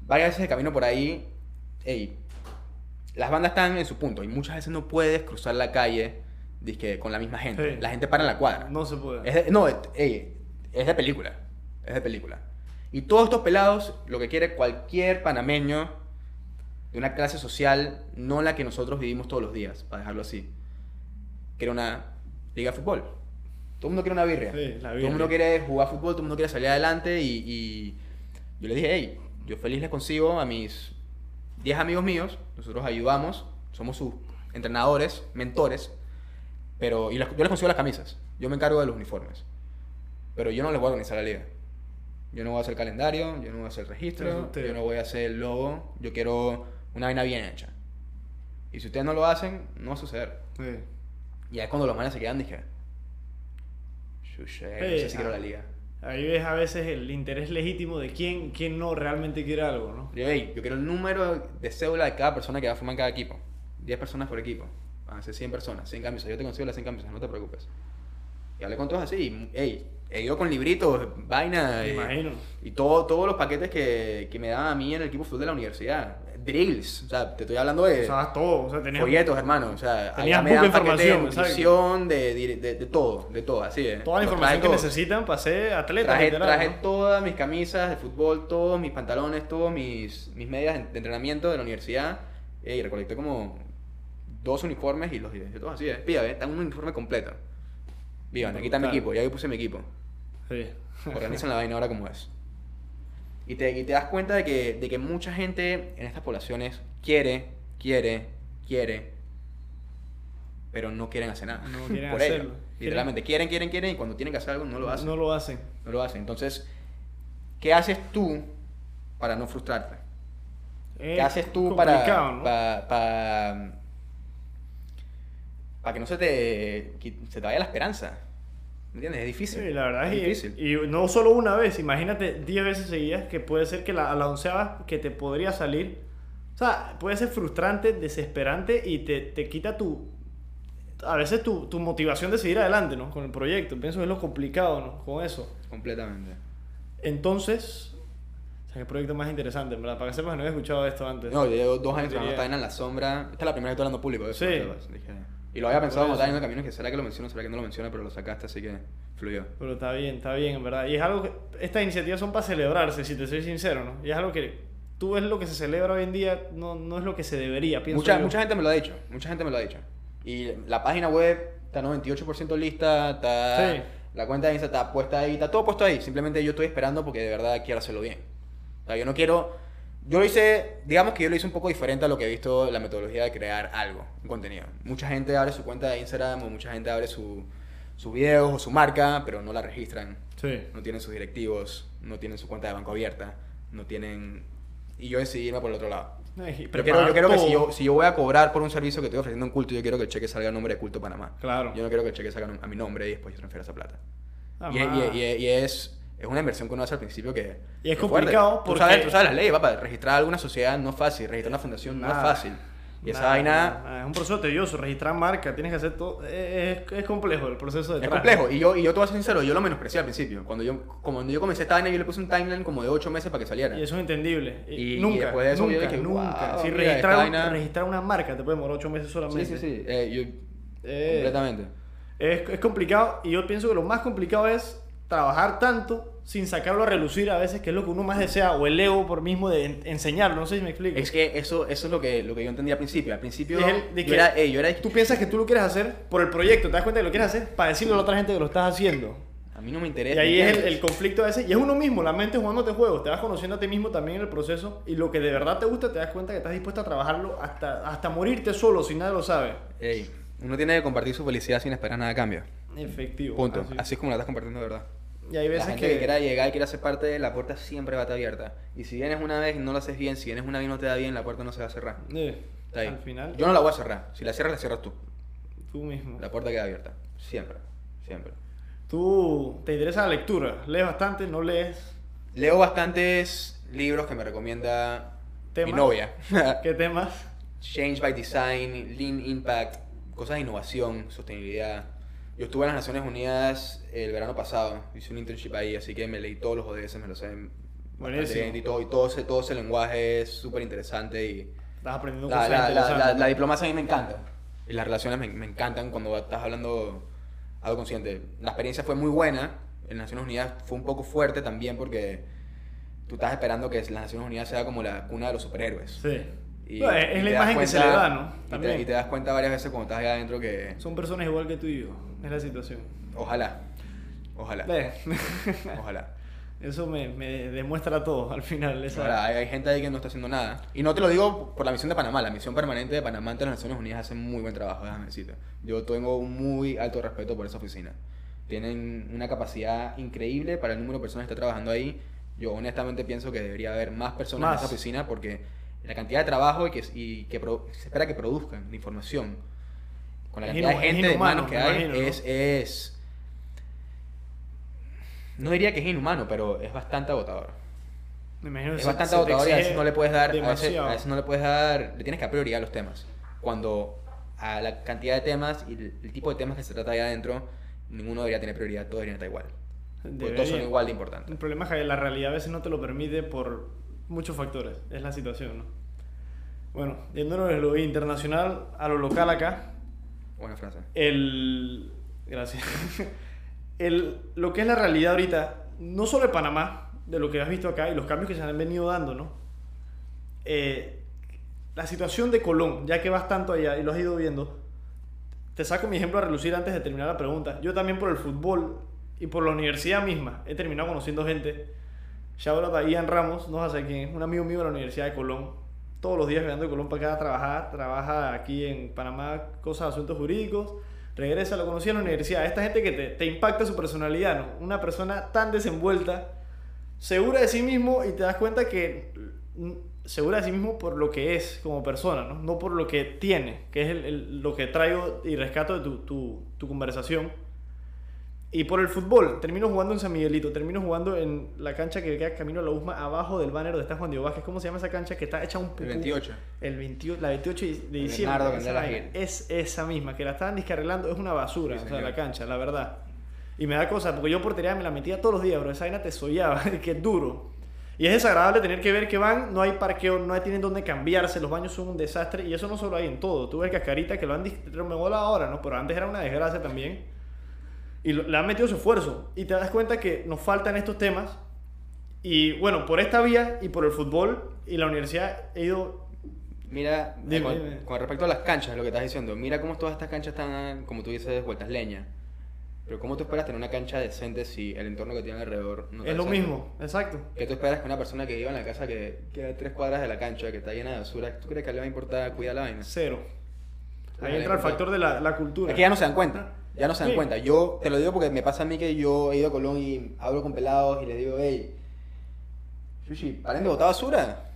varias veces de camino por ahí, ey, las bandas están en su punto y muchas veces no puedes cruzar la calle dizque, con la misma gente. Sí. La gente para en la cuadra. No se puede. Es de, no, es- ey, es de película. Es de película. Y todos estos pelados, lo que quiere cualquier panameño de una clase social, no la que nosotros vivimos todos los días, para dejarlo así, quiere una liga de fútbol. Todo el mundo quiere una birria. Sí, la Todo el birria. mundo quiere jugar fútbol, todo el mundo quiere salir adelante y, y yo le dije, hey, yo feliz les consigo a mis 10 amigos míos, nosotros ayudamos, somos sus entrenadores, mentores, pero y las- yo les consigo las camisas, yo me encargo de los uniformes, pero yo no les voy a organizar la liga. Yo no voy a hacer calendario, yo no voy a hacer Eso registro, usted. yo no voy a hacer el logo, yo quiero una vaina bien hecha. Y si ustedes no lo hacen, no va a suceder. Sí. Y ahí cuando los manes se quedan, dije, "Chucha, no sé si quiero la liga. Ahí ves a veces el interés legítimo de quién, quién no realmente quiere algo, ¿no? Yo, "Ey, yo quiero el número de cédula de cada persona que va a formar cada equipo. 10 personas por equipo. Van a ser 100 personas, 100 camisas. Yo te consigo las 100 camisas, no te preocupes. Y hablé con todos así. y, Ey, he ido con libritos, vaina. Me eh, imagino. Y todo, todos los paquetes que, que me daban a mí en el equipo fútbol de la universidad. Drills. O sea, te estoy hablando de O sea, todo. O sea, tenías folletos, hermano. O sea, Tenías me dan paquetes de nutrición, de, de, de, de todo, de todo, así es. toda la información que todo. necesitan para ser atleta. Traje, literal, traje ¿no? todas mis camisas de fútbol, todos mis pantalones, todos mis, mis medias de entrenamiento de la universidad. eh, Y recolecté como dos uniformes y los dije todos así. eh, Pida, está un uniforme completo. Vivan, aquí está mi equipo, ya yo puse mi equipo. Sí. Organizan la vaina ahora como es. Y te, y te das cuenta de que, de que mucha gente en estas poblaciones quiere, quiere, quiere, pero no quieren hacer nada. No quieren Por ello. hacerlo. Literalmente, quieren, quieren, quieren y cuando tienen que hacer algo no lo hacen. No lo hacen. No lo hacen. Entonces, ¿qué haces tú para no frustrarte? ¿Qué Es haces tú para, ¿no? para, para, para que no se te, se te vaya la esperanza? ¿Me entiendes? Es difícil. Sí, la verdad es, difícil. y, no solo una vez, imagínate 10 veces seguidas que puede ser que la, a la onceava que te podría salir. O sea, puede ser frustrante, desesperante y te, te quita tu. A veces tu, tu motivación de seguir adelante, ¿no? Con el proyecto. Pienso que es lo complicado, ¿no? Con eso. Completamente. Entonces. O sea, qué proyecto más interesante, ¿verdad? Para que sepas, no había escuchado esto antes. No, yo llevo dos años trabajando en la sombra. Esta es la primera que estoy hablando público de eso. Sí. Dije- y lo había pensado tal en el camino, que será que lo menciono, será que no lo menciono, pero lo sacaste, así que fluyó. Pero está bien, está bien, en verdad. Y es algo que. Estas iniciativas son para celebrarse, si te soy sincero, ¿no? Y es algo que. Tú ves lo que se celebra hoy en día, no, no es lo que se debería, pienso Mucha, yo. mucha gente me lo ha dicho, mucha gente me lo ha dicho. Y la página web está 98% lista, está Sí. la cuenta de Insta está puesta ahí, está todo puesto ahí. Simplemente yo estoy esperando porque de verdad quiero hacerlo bien. O sea, yo no quiero... Yo lo hice, digamos que yo lo hice un poco diferente a lo que he visto la metodología de crear algo, un contenido. Mucha gente abre su cuenta de Instagram o mucha gente abre su, sus videos o su marca, pero no la registran. Sí. No tienen sus directivos, no tienen su cuenta de banco abierta, no tienen... Y yo decidí irme por el otro lado. Pero quiero, yo quiero que si yo, si yo voy a cobrar por un servicio que estoy ofreciendo en culto, yo quiero que el cheque salga a nombre de Culto Panamá. Claro. Yo no quiero que el cheque salga a mi nombre y después yo transfiera esa plata. Ah, y- y- y es, es una inversión que uno hace al principio que... Y es que complicado Tú porque- sabes, tú sabes las leyes, papá. Registrar alguna sociedad no es fácil. Registrar una fundación no es Nada. fácil. Y esa Nada, vaina nada. Es un proceso tedioso, registrar marca, tienes que hacer todo. Es, es complejo el proceso de es complejo. Y yo, y yo te voy a ser sincero, yo lo menosprecié al principio. Cuando yo, cuando yo comencé esta vaina, yo le puse un timeline como de 8 meses para que saliera. Y eso es entendible. Y, Y- y nunca, después de eso yo nunca, dije, nunca. wow, si mira, registrar, vaina- registrar una marca te puede demorar 8 meses Sí, solamente. sí, sí. Eh, yo, Eh, completamente. Es, es complicado y yo pienso que lo más complicado es trabajar tanto sin sacarlo a relucir a veces, que es lo que uno más desea, o el ego por mismo de en- enseñarlo, no sé si me explico. Es que eso, eso es lo que, lo que yo entendí al principio. Al principio Es el de yo, que era, ey, yo era... Tú piensas que tú lo quieres hacer por el proyecto, te das cuenta que lo quieres hacer para decirle a la otra gente que lo estás haciendo. A mí no me Y interesa. ahí es el, el conflicto a veces, y es uno mismo, la mente jugándote juegos, te vas conociendo a ti mismo también en el proceso, y lo que de verdad te gusta, te das cuenta que estás dispuesto a trabajarlo hasta, hasta morirte solo, si nadie lo sabe. Ey, uno tiene que compartir su felicidad sin esperar nada a cambio. Efectivo. Punto. así. Así, es como la estás compartiendo de verdad. Y hay La veces gente que... que... quiera llegar y quiera ser parte, la puerta siempre va a estar abierta. Y si vienes una vez y no lo haces bien, si vienes una vez y no te da bien, la puerta no se va a cerrar. Eh, Está ahí. al final... Yo no la voy a cerrar. Si la cierras, la cierras tú. Tú mismo. La puerta queda abierta. Siempre. Siempre. ¿Tú te interesa la lectura? ¿Lees bastante? ¿No lees? Leo bastantes libros que me recomienda mi ¿Temas? novia. ¿Qué temas? Change by Design, Lean Impact, cosas de innovación, sostenibilidad. Yo estuve en las Naciones Unidas el verano pasado, hice un internship ahí, así que me leí todos los ODS, me los sé Buenísimo. bien y todo, y todo ese, todo ese lenguaje es súper interesante y Estás aprendiendo la, cosas la, la, interesantes. la- la diplomacia a mí me encanta y las relaciones me, me encantan cuando estás hablando algo consciente. La experiencia fue muy buena, en Naciones Unidas fue un poco fuerte también porque tú estás esperando que las Naciones Unidas sea como la cuna de los superhéroes. Sí. Y- No, es, y es te la imagen que se le cuenta- da, ¿no? Y te, También. y te das cuenta varias veces cuando estás allá adentro que Son personas igual que tú y yo. Es la situación. ojalá, ojalá, ojalá. Eso me, me demuestra todo al final. esa- Ahora, hay, hay gente ahí que no está haciendo nada. Y no te lo digo por la misión de Panamá. La misión permanente de Panamá ante las Naciones Unidas hace muy buen trabajo, déjame decirte. Yo tengo un muy alto respeto por esa oficina. Tienen una capacidad increíble para el número de personas que está trabajando ahí. Yo honestamente pienso que debería haber más personas Más. en esa oficina porque la cantidad de trabajo y que, y que pro- se espera que produzcan de información. Con la cantidad de gente de manos que hay imagino, ¿no? es, es no diría que es inhumano pero es bastante agotador. Me imagino que es se- bastante se agotador y a veces no le puedes dar a veces, a veces no le puedes dar le tienes que dar prioridad a los temas. Cuando a la cantidad de temas y el, el tipo de temas que se trata ahí adentro ninguno debería tener prioridad todos deberían estar igual. Todos son igual de importantes. El problema es que la realidad a veces no te lo permite por muchos factores. Es la situación, ¿no? Bueno, yéndonos de lo internacional a lo local acá, buena frase el... Gracias. El, lo que es la realidad ahorita, no solo de Panamá, de lo que has visto acá y los cambios que se han venido dando, ¿no? Eh, la situación de Colón, ya que vas tanto allá y lo has ido viendo, te saco mi ejemplo a relucir antes de terminar la pregunta. Yo también por el fútbol y por la universidad misma he terminado conociendo gente. Shout out a Ian Ramos, no sé quién es, un amigo mío de la Universidad de Colón. Todos los días viajando de Colón para acá a trabajar. Trabaja aquí en Panamá, cosas asuntos jurídicos. Regresa, lo conocí en la universidad. Esta gente que te, te impacta su personalidad, ¿no? Una persona tan desenvuelta, segura de sí mismo y te das cuenta que mm, segura de sí mismo por lo que es como persona, ¿no? No por lo que tiene, que es el- el- lo que traigo y rescato de tu, tu, tu conversación. Y por el fútbol, termino jugando en San Miguelito, termino jugando en la cancha que queda camino a la USMA, abajo del banner donde está Juan Diego Vázquez. ¿Cómo se llama esa cancha que está hecha un el 28 El 28, la 28 de diciembre. Esa. Es esa misma, que la estaban descarrilando, es una basura, Sí, o sea, la cancha, la verdad. Y me da cosa, porque yo portería me la metía todos los días, bro. Esa vaina te sollaba, que es duro. Y es desagradable tener que ver que van, no hay parqueo, no hay, tienen dónde cambiarse, los baños son un desastre. Y eso no solo hay en todo. Tú ves Cascarita que lo han remodelado ahora, ¿no? Pero antes era una desgracia también. Y lo- le han metido su esfuerzo. Y te das cuenta que nos faltan estos temas. Y bueno, por esta vía y por el fútbol y la universidad he ido Mira, Dime, con, dime. con respecto a las canchas, lo que estás diciendo, mira cómo todas estas canchas están, como tú dices, vueltas leña. Pero ¿cómo tú esperas tener una cancha decente si el entorno que tiene alrededor no te es lo decente? mismo, exacto. ¿Qué tú esperas que una persona que viva en la casa que queda tres cuadras de la cancha, que está llena de basura, ¿tú crees que le va a importar cuidar la vaina? Cero. Ahí entra el factor de la, la cultura. Es que ya no se dan cuenta. Ya no se dan Sí. cuenta. Yo te lo digo porque me pasa a mí que yo he ido a Colón y hablo con pelados y les digo, hey, Sushi, paren de botar basura.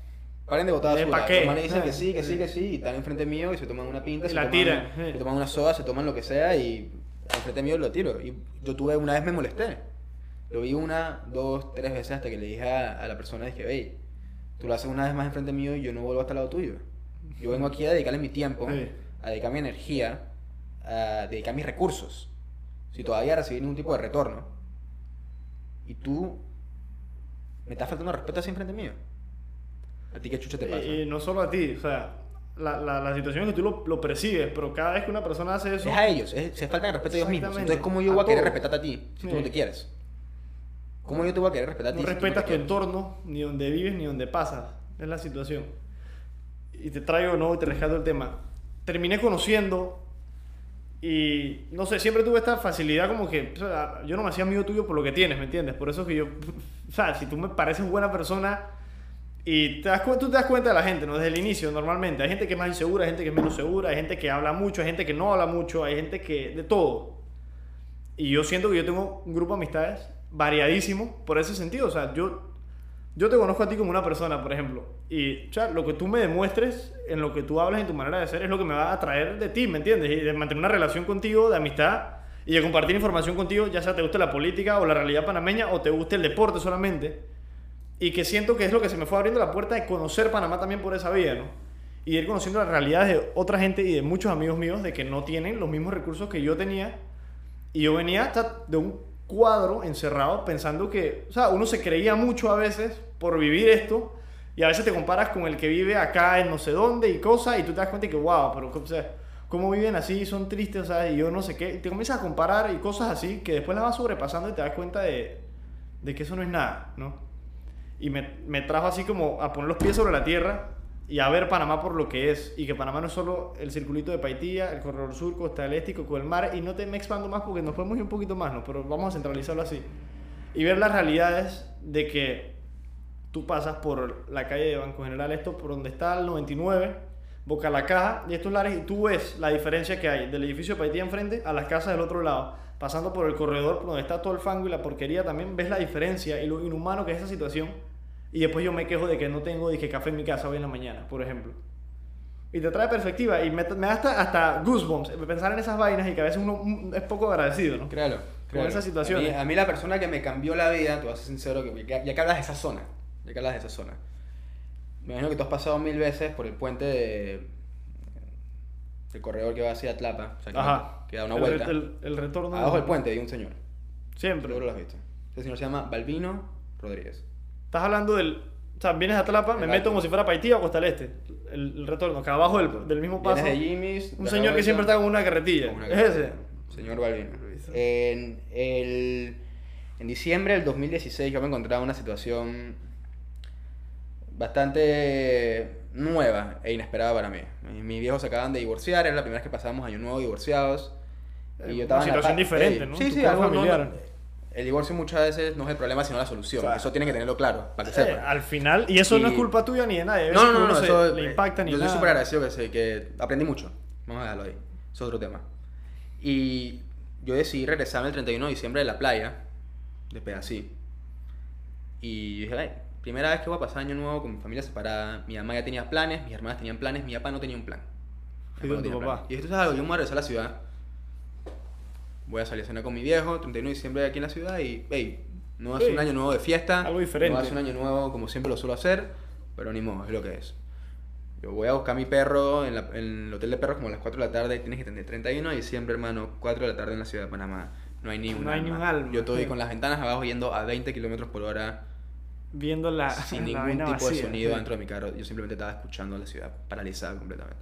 Paren de botar ¿De basura. pa' qué? Los dicen que Eh, sí, que sí, que sí. Y están enfrente mío y se toman una pinta, Y se, la toman, tiran, se toman una soda, se toman lo que sea y enfrente mío lo tiro. Y yo tuve una vez me molesté. Lo vi una, dos, tres veces hasta que le dije a, a la persona, dije, hey, tú lo haces una vez más enfrente mío y yo no vuelvo hasta el lado tuyo. Yo vengo aquí a dedicarle mi tiempo, Sí. A dedicar mi energía, a dedicar mis recursos. Si todavía recibí ningún tipo de retorno. Y tú me estás faltando respeto así enfrente mío. ¿A ti qué chucha te pasa? Y, no solo a ti, o sea, la, la, la situación es que tú lo, lo percibes, pero cada vez que una persona hace eso... Es a ellos, es, se falta de respeto a ellos mismos. Entonces, ¿cómo yo voy a querer respetarte a ti si tú Sí. no te quieres? ¿Cómo yo te voy a querer respetar a ti no si tú respetas te tu entorno, ni donde vives, ni donde pasas. Es la situación. Y te traigo, no, y te rescato el tema. Terminé conociendo y, no sé, siempre tuve esta facilidad como que, o sea, yo no me hacía amigo tuyo por lo que tienes, ¿me entiendes? Por eso es que yo, o sea, si tú me pareces buena persona y te das, tú te das cuenta de la gente, ¿no? Desde el inicio, normalmente. Hay gente que es más insegura, hay gente que es menos segura, hay gente que habla mucho, hay gente que no habla mucho, hay gente que, de todo. Y yo siento que yo tengo un grupo de amistades variadísimo por ese sentido. O sea, yo yo te conozco a ti como una persona, por ejemplo, y o sea, lo que tú me demuestres en lo que tú hablas, en tu manera de ser, es lo que me va a atraer de ti, ¿me entiendes? Y de mantener una relación contigo, de amistad, y de compartir información contigo, ya sea te guste la política o la realidad panameña, o te guste el deporte solamente, y que siento que es lo que se me fue abriendo la puerta de conocer Panamá también por esa vía, ¿no? Y ir conociendo las realidades de otra gente y de muchos amigos míos de que no tienen los mismos recursos que yo tenía, y yo venía hasta de un cuadro encerrado pensando que, o sea, uno se creía mucho a veces por vivir esto y a veces te comparas con el que vive acá en no sé dónde y cosas y tú te das cuenta que, wow, pero o sea, cómo viven así, son tristes, o sea, y yo no sé qué, te comienzas a comparar y cosas así que después las vas sobrepasando y te das cuenta de, de que eso no es nada, ¿no? Y me, me trajo así como a poner los pies sobre la tierra y a ver Panamá por lo que es. Y que Panamá no es solo el circulito de Paitía, el corredor sur, Costa del Este, con el mar. Y no te me expando más porque nos podemos ir un poquito más, ¿no? Pero vamos a centralizarlo así. Y ver las realidades de que tú pasas por la calle de Banco General, esto por donde está el 99, Boca la Caja y estos lares, y tú ves la diferencia que hay del edificio de Paitía enfrente a las casas del otro lado. Pasando por el corredor por donde está todo el fango y la porquería, también ves la diferencia y lo inhumano que es esa situación y después yo me quejo de que no tengo dije, café en mi casa hoy en la mañana, por ejemplo. Y te trae perspectiva y me, me da hasta, hasta goosebumps pensar en esas vainas y que a veces uno es poco agradecido, ¿no? Créalo. Con esas situaciones. A mí, a mí la persona que me cambió la vida, te voy a ser sincero, que ya, que hablas de esa zona, ya que hablas de esa zona, me imagino que tú has pasado mil veces por el puente de el corredor que va hacia Tlapa, o sea, que, Ajá. que da una El vuelta. El, el retorno. Abajo del puente hay un señor, Siempre. seguro lo has visto. Ese señor se llama Balbino Rodríguez. Estás hablando del. O sea, vienes a Tlapa, me meto como si fuera Paitía o Costa del Este. El, el retorno, que abajo del, del mismo paso. Vienes de Jimmy's, Un señor la que siempre está con una carretilla. con una es carretilla. ese. Señor Balbino. En, el, en diciembre del 2016 yo me encontraba en una situación bastante nueva e inesperada para mí. Mi- Mis viejos se acaban de divorciar, era la primera vez que pasábamos año nuevo divorciados. Eh, Y yo una estaba en la situación pa- diferente, eh, ¿no? Sí, sí, algo familiar. no- el divorcio muchas veces no es el problema, sino la solución. Claro. Eso tienen que tenerlo claro, para que Eh, sepan. al final, y eso no Y- es culpa tuya ni de nadie. a No, no, no, no, eso le eh, impacta ni Yo nada. estoy súper agradecido que, sé, que aprendí mucho. Vamos a dejarlo ahí. Es otro tema. Y yo decidí regresarme el 31 de diciembre de la playa, de Pedací. Y dije, "Ay, primera vez que voy a pasar año nuevo con mi familia separada. Mi mamá ya tenía planes, mis hermanas tenían planes, mi papá no tenía un plan. Mi Fui papá con tu tenía papá. planes. Y esto es algo, yo me voy a regresar a la ciudad. Voy a salir a cenar con mi viejo, 31 de diciembre aquí en la ciudad y, hey, no Sí. un año nuevo de fiesta. Algo diferente. No ser un año nuevo como siempre lo suelo hacer, pero ni modo, es lo que es. Yo voy a buscar a mi perro en, la- en el hotel de perros como a las 4 de la tarde. Tienes que entender, 31 de diciembre, hermano, 4 de la tarde en la ciudad de Panamá. No hay ni un No hay ni un alma. Yo estoy con las ventanas abajo yendo a 20 kilómetros por hora Viendo la. sin la ningún tipo de vacía, sonido sí. dentro de mi carro. Yo simplemente estaba escuchando la ciudad paralizada completamente.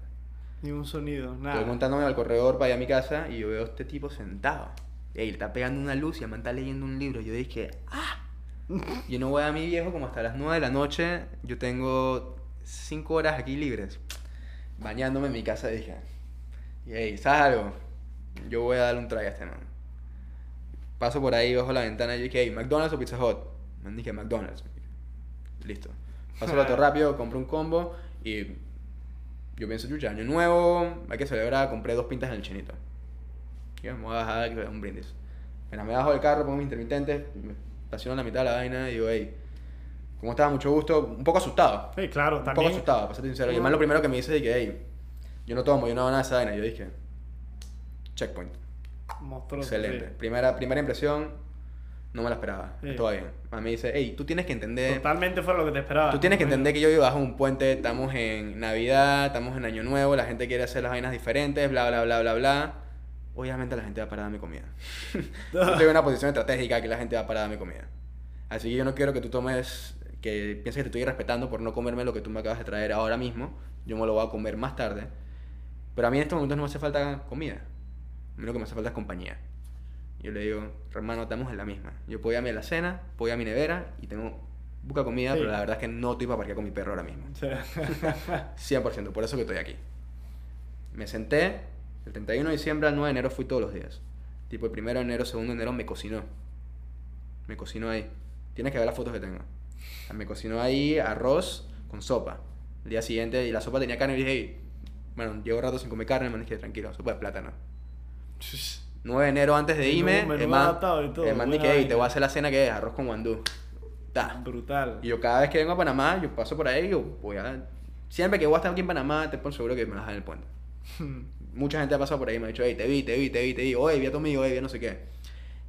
Ni un sonido, Estoy nada. montándome al corredor para ir a mi casa y yo veo a este tipo sentado. Y le está pegando una luz y man está leyendo un libro. Yo dije, ¡ah! Yo no voy a mi viejo como hasta las 9 de la noche. Yo tengo 5 horas aquí libres. Bañándome en mi casa dije, y hey, ¿sabes algo? Yo voy a darle un try a este man. Paso por ahí bajo la ventana y yo dije, hey, ¿McDonald's o Pizza Hut? Man dije, McDonald's. Listo. Paso el auto rápido, compro un combo y yo pienso, chucha, año nuevo, hay que celebrar, compré dos pintas en el chinito. Y me voy a bajar que un brindis. Apenas me bajo del carro, pongo mis intermitentes, me estaciono en la mitad de la vaina y digo, hey, ¿cómo estaba? Mucho gusto, un poco asustado. Sí, claro, un también. poco asustado, para ser sincero. Y además lo primero que me dice es que, hey, yo no tomo, yo no hago nada de esa vaina. Yo dije, checkpoint. Monstruoso, Excelente. sí. Primera, primera impresión, no me la esperaba. Sí. Todo bien. A mí me dice, hey, tú tienes que entender... Totalmente fuera lo que te esperaba. Tú tienes que entender que yo vivo bajo un puente, estamos en Navidad, estamos en Año Nuevo, la gente quiere hacer las vainas diferentes, bla, bla, bla, bla, bla. Obviamente la gente va a parar a mi comida. yo estoy en una posición estratégica que la gente va a parar a mi comida. Así que yo no quiero que tú tomes, que pienses que te estoy respetando por no comerme lo que tú me acabas de traer ahora mismo. Yo me lo voy a comer más tarde. Pero a mí en estos momentos no me hace falta comida. A mí lo que me hace falta es compañía. Yo le digo, hermano, estamos en la misma. Yo puedo ir a mi alacena, puedo ir a mi nevera y tengo buca comida, Sí. pero la verdad es que no estoy para parquear con mi perro ahora mismo. Sí. 100%, por eso que estoy aquí. Me senté, el 31 de diciembre al 9 de enero fui todos los días. Tipo, el 1 de enero, 2 de enero me cocinó. Me cocinó ahí. Tienes que ver las fotos que tengo. Me cocinó ahí arroz con sopa. El día siguiente, y la sopa tenía carne, y dije, "Hey, bueno, llevo rato sin comer carne, me dije, tranquilo, sopa de plátano. 9 de enero antes de irme, el man, el man buena dije, "Hey, te vaina". voy a hacer la cena que es arroz con guandú. Ta. Brutal. Y yo cada vez que vengo a Panamá, yo paso por ahí, yo voy a... Siempre que voy a estar aquí en Panamá, te pongo seguro que me las en el puente. Mucha gente ha pasado por ahí y me ha dicho, hey, te vi, te vi, te vi, te vi, oye, vi a tu amigo, oye, vi a no sé qué.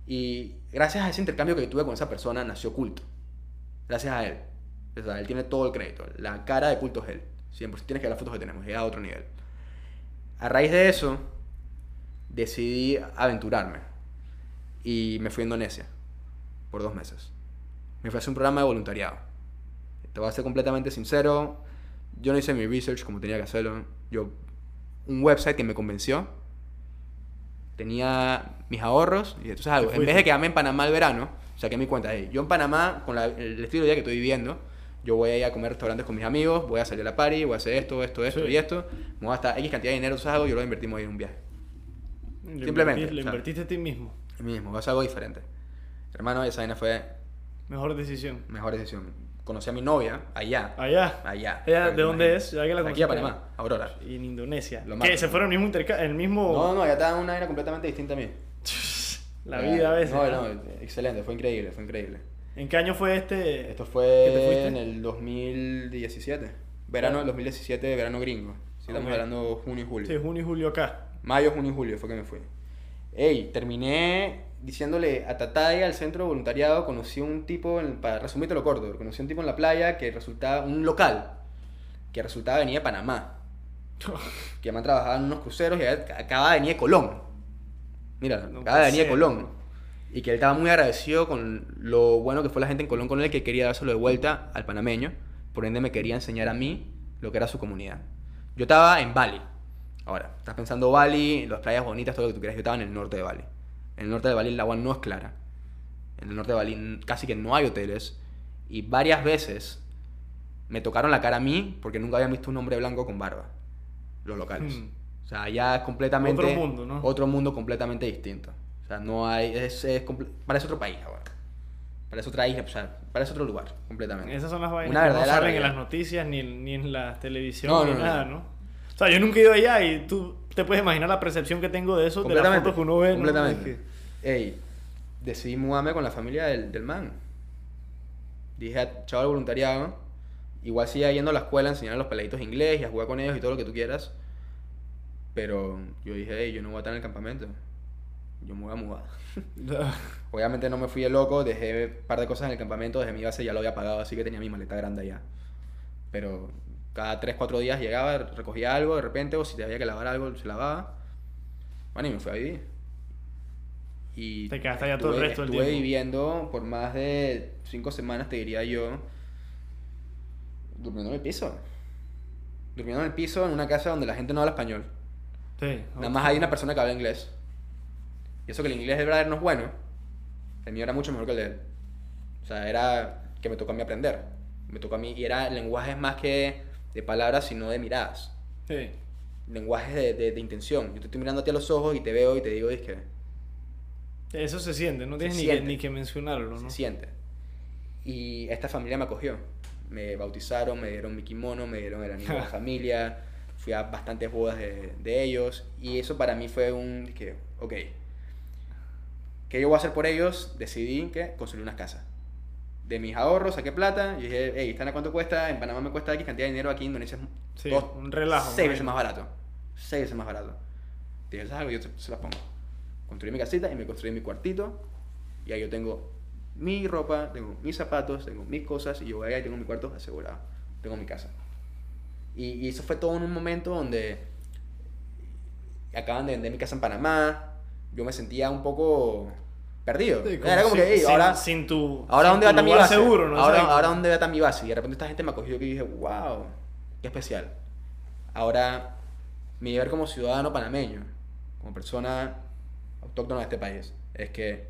Y gracias a ese intercambio que tuve con esa persona, nació culto. Gracias a él. O sea, él tiene todo el crédito. La cara de culto es él. Siempre tienes que ver las fotos que tenemos, es a otro nivel. A raíz de eso, decidí aventurarme. Y me fui a Indonesia por dos meses. Me fui a hacer un programa de voluntariado. Te voy a ser completamente sincero. Yo no hice mi research como tenía que hacerlo. Yo, un website que me convenció. Tenía mis ahorros. Y entonces algo. En vez de quedarme en Panamá el verano, saqué mi cuenta ahí. Yo en Panamá, con la- el estilo de vida que estoy viviendo, yo voy a ir a comer restaurantes con mis amigos, voy a salir a la party, voy a hacer esto, esto, esto Sí. y esto. Me voy a gastar X cantidad de dinero, algo, yo lo invertimos ahí en un viaje. Lo Simplemente, Lo invertiste a ti mismo. A mí mismo, voy a algo diferente. Hermano, esa vaina fue Mejor decisión. mejor decisión. Conocí a mi novia allá. Allá. Allá. ¿Ella Para de que dónde es? Ya que la Aquí a. Panamá, Aurora. Y en Indonesia. Máximo. ¿Se fueron el mismo intercambio? El mismo... No, no, ya estaba en una vaina completamente distinta a mí. La vida a veces. No, ¿no? no, excelente, fue increíble, fue increíble. ¿En qué año fue este? Esto ¿Que fue en el 2017. Verano del 2017, verano gringo. Si estamos Ok. hablando junio y julio. Sí, junio y julio acá. Mayo, junio y julio fue que me fui. Ey, terminé diciéndole a Tataya, al centro de voluntariado, conocí un tipo, en- para resumirte lo corto, conocí a un tipo en la playa que resultaba, un local, que resultaba venía de Panamá, que me han trabajado en unos cruceros y acaba de venir de Colón. Mira, No acaba venir de. Colón. Y que él estaba muy agradecido con lo bueno que fue la gente en Colón con él, que quería dárselo de vuelta al panameño. Por ende, me quería enseñar a mí lo que era su comunidad. Yo estaba en Bali. Ahora, estás pensando Bali, las playas bonitas, todo lo que tú quieras. Yo estaba en el norte de Bali. En el norte de Bali el agua no es clara. En el norte de Bali casi que no hay hoteles. Y varias veces me tocaron la cara a mí porque nunca había visto un hombre blanco con barba. Los locales. Hmm. O sea, ya es completamente... Otro mundo, ¿no? Otro mundo completamente distinto. O sea, no hay... Es, es parece otro país ahora. Parece otra isla, o sea, parece otro lugar, completamente. Esas son las vainas Una que no salen en las noticias ni, en- ni en la televisión No, ni no, nada, no. O sea, yo nunca he ido allá y tú te puedes imaginar la percepción que tengo de eso, de las fotos que uno ve, ¿no? completamente. Es Ey, decidí mudarme con la familia del, del man. Dije, a chaval voluntariado, igual sigue yendo a la escuela a enseñar a los peladitos inglés y a jugar con ellos y todo lo que tú quieras. Pero yo dije, hey, yo no voy a estar en el campamento. Yo me voy a mudar. que- Obviamente no me fui de loco, dejé un par de cosas en el campamento, desde mi base ya lo había pagado, así que tenía mi maleta grande allá. Pero cada 3, 4 días llegaba, recogía algo de repente, o si había que lavar algo, se lavaba. Bueno, y me fui a vivir. Y Te quedaste allá todo el resto del estuve tiempo. viviendo por más de 5 semanas, te diría yo, durmiendo en el piso. Durmiendo en el piso en una casa donde la gente no habla español. Sí. Nada más hay una persona que habla inglés. Y eso que el inglés de verdad no es bueno. El mío era mucho mejor que el de él. O sea, era que me tocó a mí aprender. Me tocó a mí. Y era lenguajes más que de palabras, sino de miradas. Sí. Lenguajes de, de, de intención. Yo te estoy mirando a ti a los ojos y te veo y te digo, es que Eso se siente, no tienes ni, siente. Que, ni que mencionarlo, ¿no? se siente. Y esta familia me acogió. Me bautizaron, me dieron mi kimono, me dieron el anillo de la familia. Fui a bastantes bodas de, de ellos. Y eso para mí fue un... que, ok. ¿Qué yo voy a hacer por ellos? Decidí que construir unas casas. De mis ahorros saqué plata. Y dije, hey, ¿están a cuánto cuesta? En Panamá me cuesta X cantidad de dinero. Aquí en Indonesia es Sí, dos- un relajo, Seis veces más barato. Seis veces más barato. Dije, ¿sabes algo? Yo se, se las pongo. Construí mi casita y me construí mi cuartito. Y ahí yo tengo mi ropa, tengo mis zapatos, tengo mis cosas. Y yo voy allá y tengo mi cuarto asegurado. Tengo mi casa. Y, y eso fue todo en un momento donde acaban de vender mi casa en Panamá. Yo me sentía un poco perdido. Sí, como Era como sin- que, "Ey, sin- ahora, sin tu ahora sin dónde tu va a estar mi base. seguro, ¿no? ahora, ahora dónde va a estar mi base. Y de repente esta gente me acogió que dije, wow, qué especial. Ahora, mi deber como ciudadano panameño, como persona autóctona de este país, es que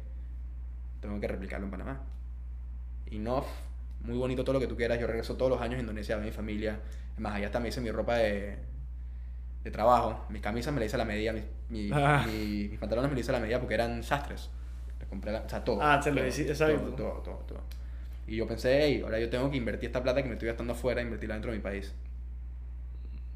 tengo que replicarlo en Panamá. Y no, muy bonito todo lo que tú quieras. Yo regreso todos los años a Indonesia a mi familia. Es Más allá hasta me hice mi ropa de, de trabajo. Mis camisas me las hice a la medida. Mis, mi- Ah. mi- mis pantalones me los hice a la medida porque eran sastres. Compré la- o sea, todo. Ah, te lo hici- exacto. Todo, todo, todo, todo. Y yo pensé, hey, ahora yo tengo que invertir esta plata que me estoy gastando afuera, invertirla dentro de mi país.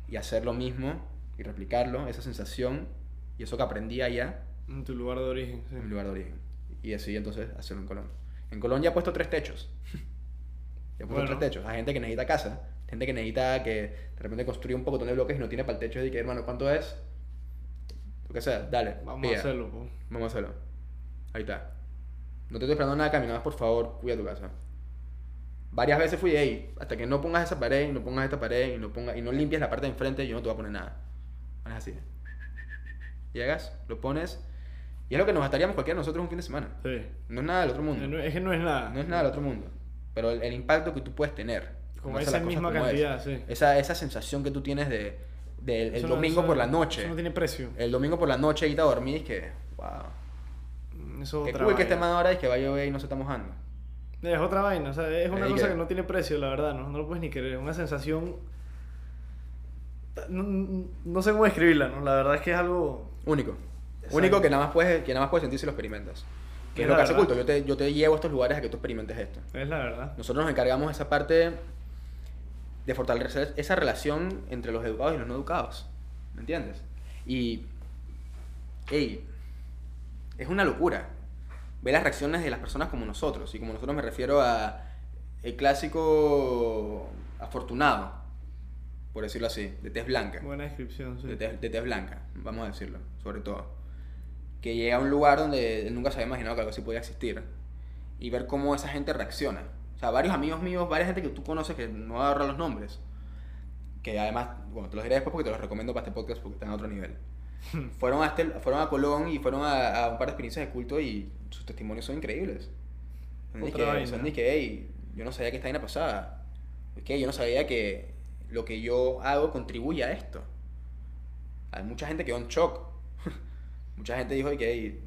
Y hacer lo mismo y replicarlo, esa sensación y eso que aprendí allá En tu lugar de origen. sí. en mi lugar de origen. Y decidí entonces hacerlo en Colón. En Colón ya he puesto tres techos. puso Bueno. tres techos. Hay gente que necesita casa, gente que necesita que de repente construya un poco de bloques y no tiene para el techo y que, hermano, ¿cuánto es? Lo que sea, dale. Vamos pilla. a hacerlo, po. Vamos a hacerlo. Ahí está. No te estoy esperando nada, más por favor, cuida tu casa. Varias veces fui, hey, hasta que no pongas esa pared y no pongas esta pared y no, pongas, y no limpies la parte de enfrente, yo no te voy a poner nada. Es así. Llegas, lo pones y es lo que nos gastaríamos cualquiera de nosotros un fin de semana. Sí. No es nada del otro mundo. No- Es que no es nada. No es nada del otro mundo. Pero el, el impacto que tú puedes tener. Como esa misma como es, cantidad, sí. Esa, esa sensación que tú tienes de, del el no- domingo eso- por la noche. Eso no tiene precio. El domingo por la noche, irte a dormir y que, wow. Eso es otra cool que esté vaina. man ahora y que va a llover y no se está mojando. Es otra vaina, o sea, es una cosa que- que no tiene precio, la verdad, ¿no? No lo puedes ni creer. Una sensación. No, no- sé cómo describirla, ¿no? La verdad es que es algo. Único. Exacto. Único que nada más puedes, que nada más puedes sentir si lo experimentas. Que Es es lo que hace culto. Yo te, yo te llevo a estos lugares a que tú experimentes esto. Es la verdad. Nosotros nos encargamos de esa parte de fortalecer esa relación entre los educados y los no educados. ¿Me entiendes? Y, hey, es una locura ver las reacciones de las personas como nosotros. Y como nosotros me refiero a el clásico afortunado, por decirlo así, de tez blanca. Buena descripción, sí. De tez, de tez blanca, vamos a decirlo, sobre todo. Que llega a un lugar donde él nunca se había imaginado que algo así podía existir. Y ver cómo esa gente reacciona. O sea, varios amigos míos, varias gente que tú conoces que no voy a agarrar los nombres. Que además, bueno, te los diré después porque te los recomiendo para este podcast porque están a otro nivel. fueron, a este, fueron a Colón y fueron a, a un par de experiencias de culto y sus testimonios son increíbles. Son de que, vaina. son de que, hey, yo no sabía que esta vaina pasaba. Que yo no sabía que lo que yo hago contribuye a esto. Hay mucha gente que quedó en shock. mucha gente dijo que, hey,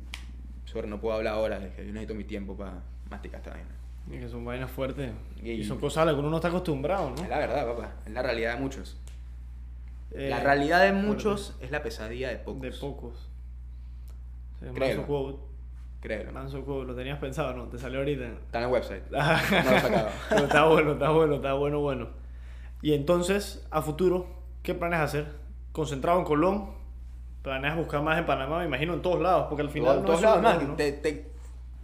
sobre, no puedo hablar ahora, es que yo necesito mi tiempo para masticar esta vaina. Y que son vainas fuertes. Y- Y, son cosas a las que uno no está acostumbrado, ¿no? Es la verdad, papá. Es la realidad de muchos. Eh, la realidad de muchos es la pesadilla de pocos. De pocos. Sí, Créelo. manso quote. Créelo. Manso quote. Lo tenías pensado, ¿no? Te salió ahorita. Está en el website. no lo he sacado. Pero está bueno, está bueno, está bueno, bueno. Y entonces, a futuro, ¿qué planeas hacer? ¿Concentrado en Colón? ¿Planeas buscar más en Panamá? Me imagino en todos lados, porque al final en no todos lados más. ¿no? te- te-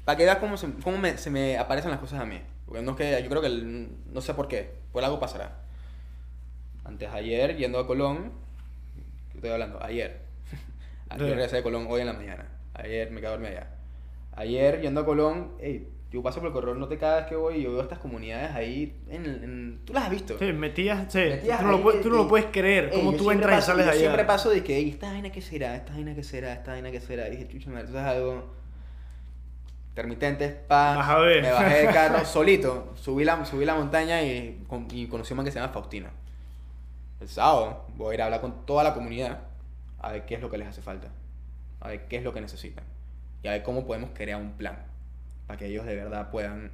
para que veas cómo, se, cómo me, se me aparecen las cosas a mí. Porque no es que yo creo que el- no sé por qué. Por algo pasará. Antes ayer, yendo a Colón. ¿Qué estoy hablando? Ayer. Ayer regresé de Colón hoy en la mañana. Ayer me quedé a dormir allá. Ayer, yendo a Colón, ey, yo paso por el corredor, no te cada vez que voy y yo veo estas comunidades ahí. En, en- tú las has visto. Sí, metías, sí, Metías tú, no lo ahí, tú no lo puedes creer, yo tú entras y paso- sales de yo allá. siempre paso de que, "Ey, esta vaina que será, esta vaina que será, esta vaina que será. Y dije, chucha madre, tú algo. Intermitentes, pa. Vas a ver. Me bajé del carro solito, subí la, subí la montaña y, y conocí a un man que se llama Faustino. El sábado voy a ir a hablar con toda la comunidad a ver qué es lo que les hace falta, a ver qué es lo que necesitan y a ver cómo podemos crear un plan para que ellos de verdad puedan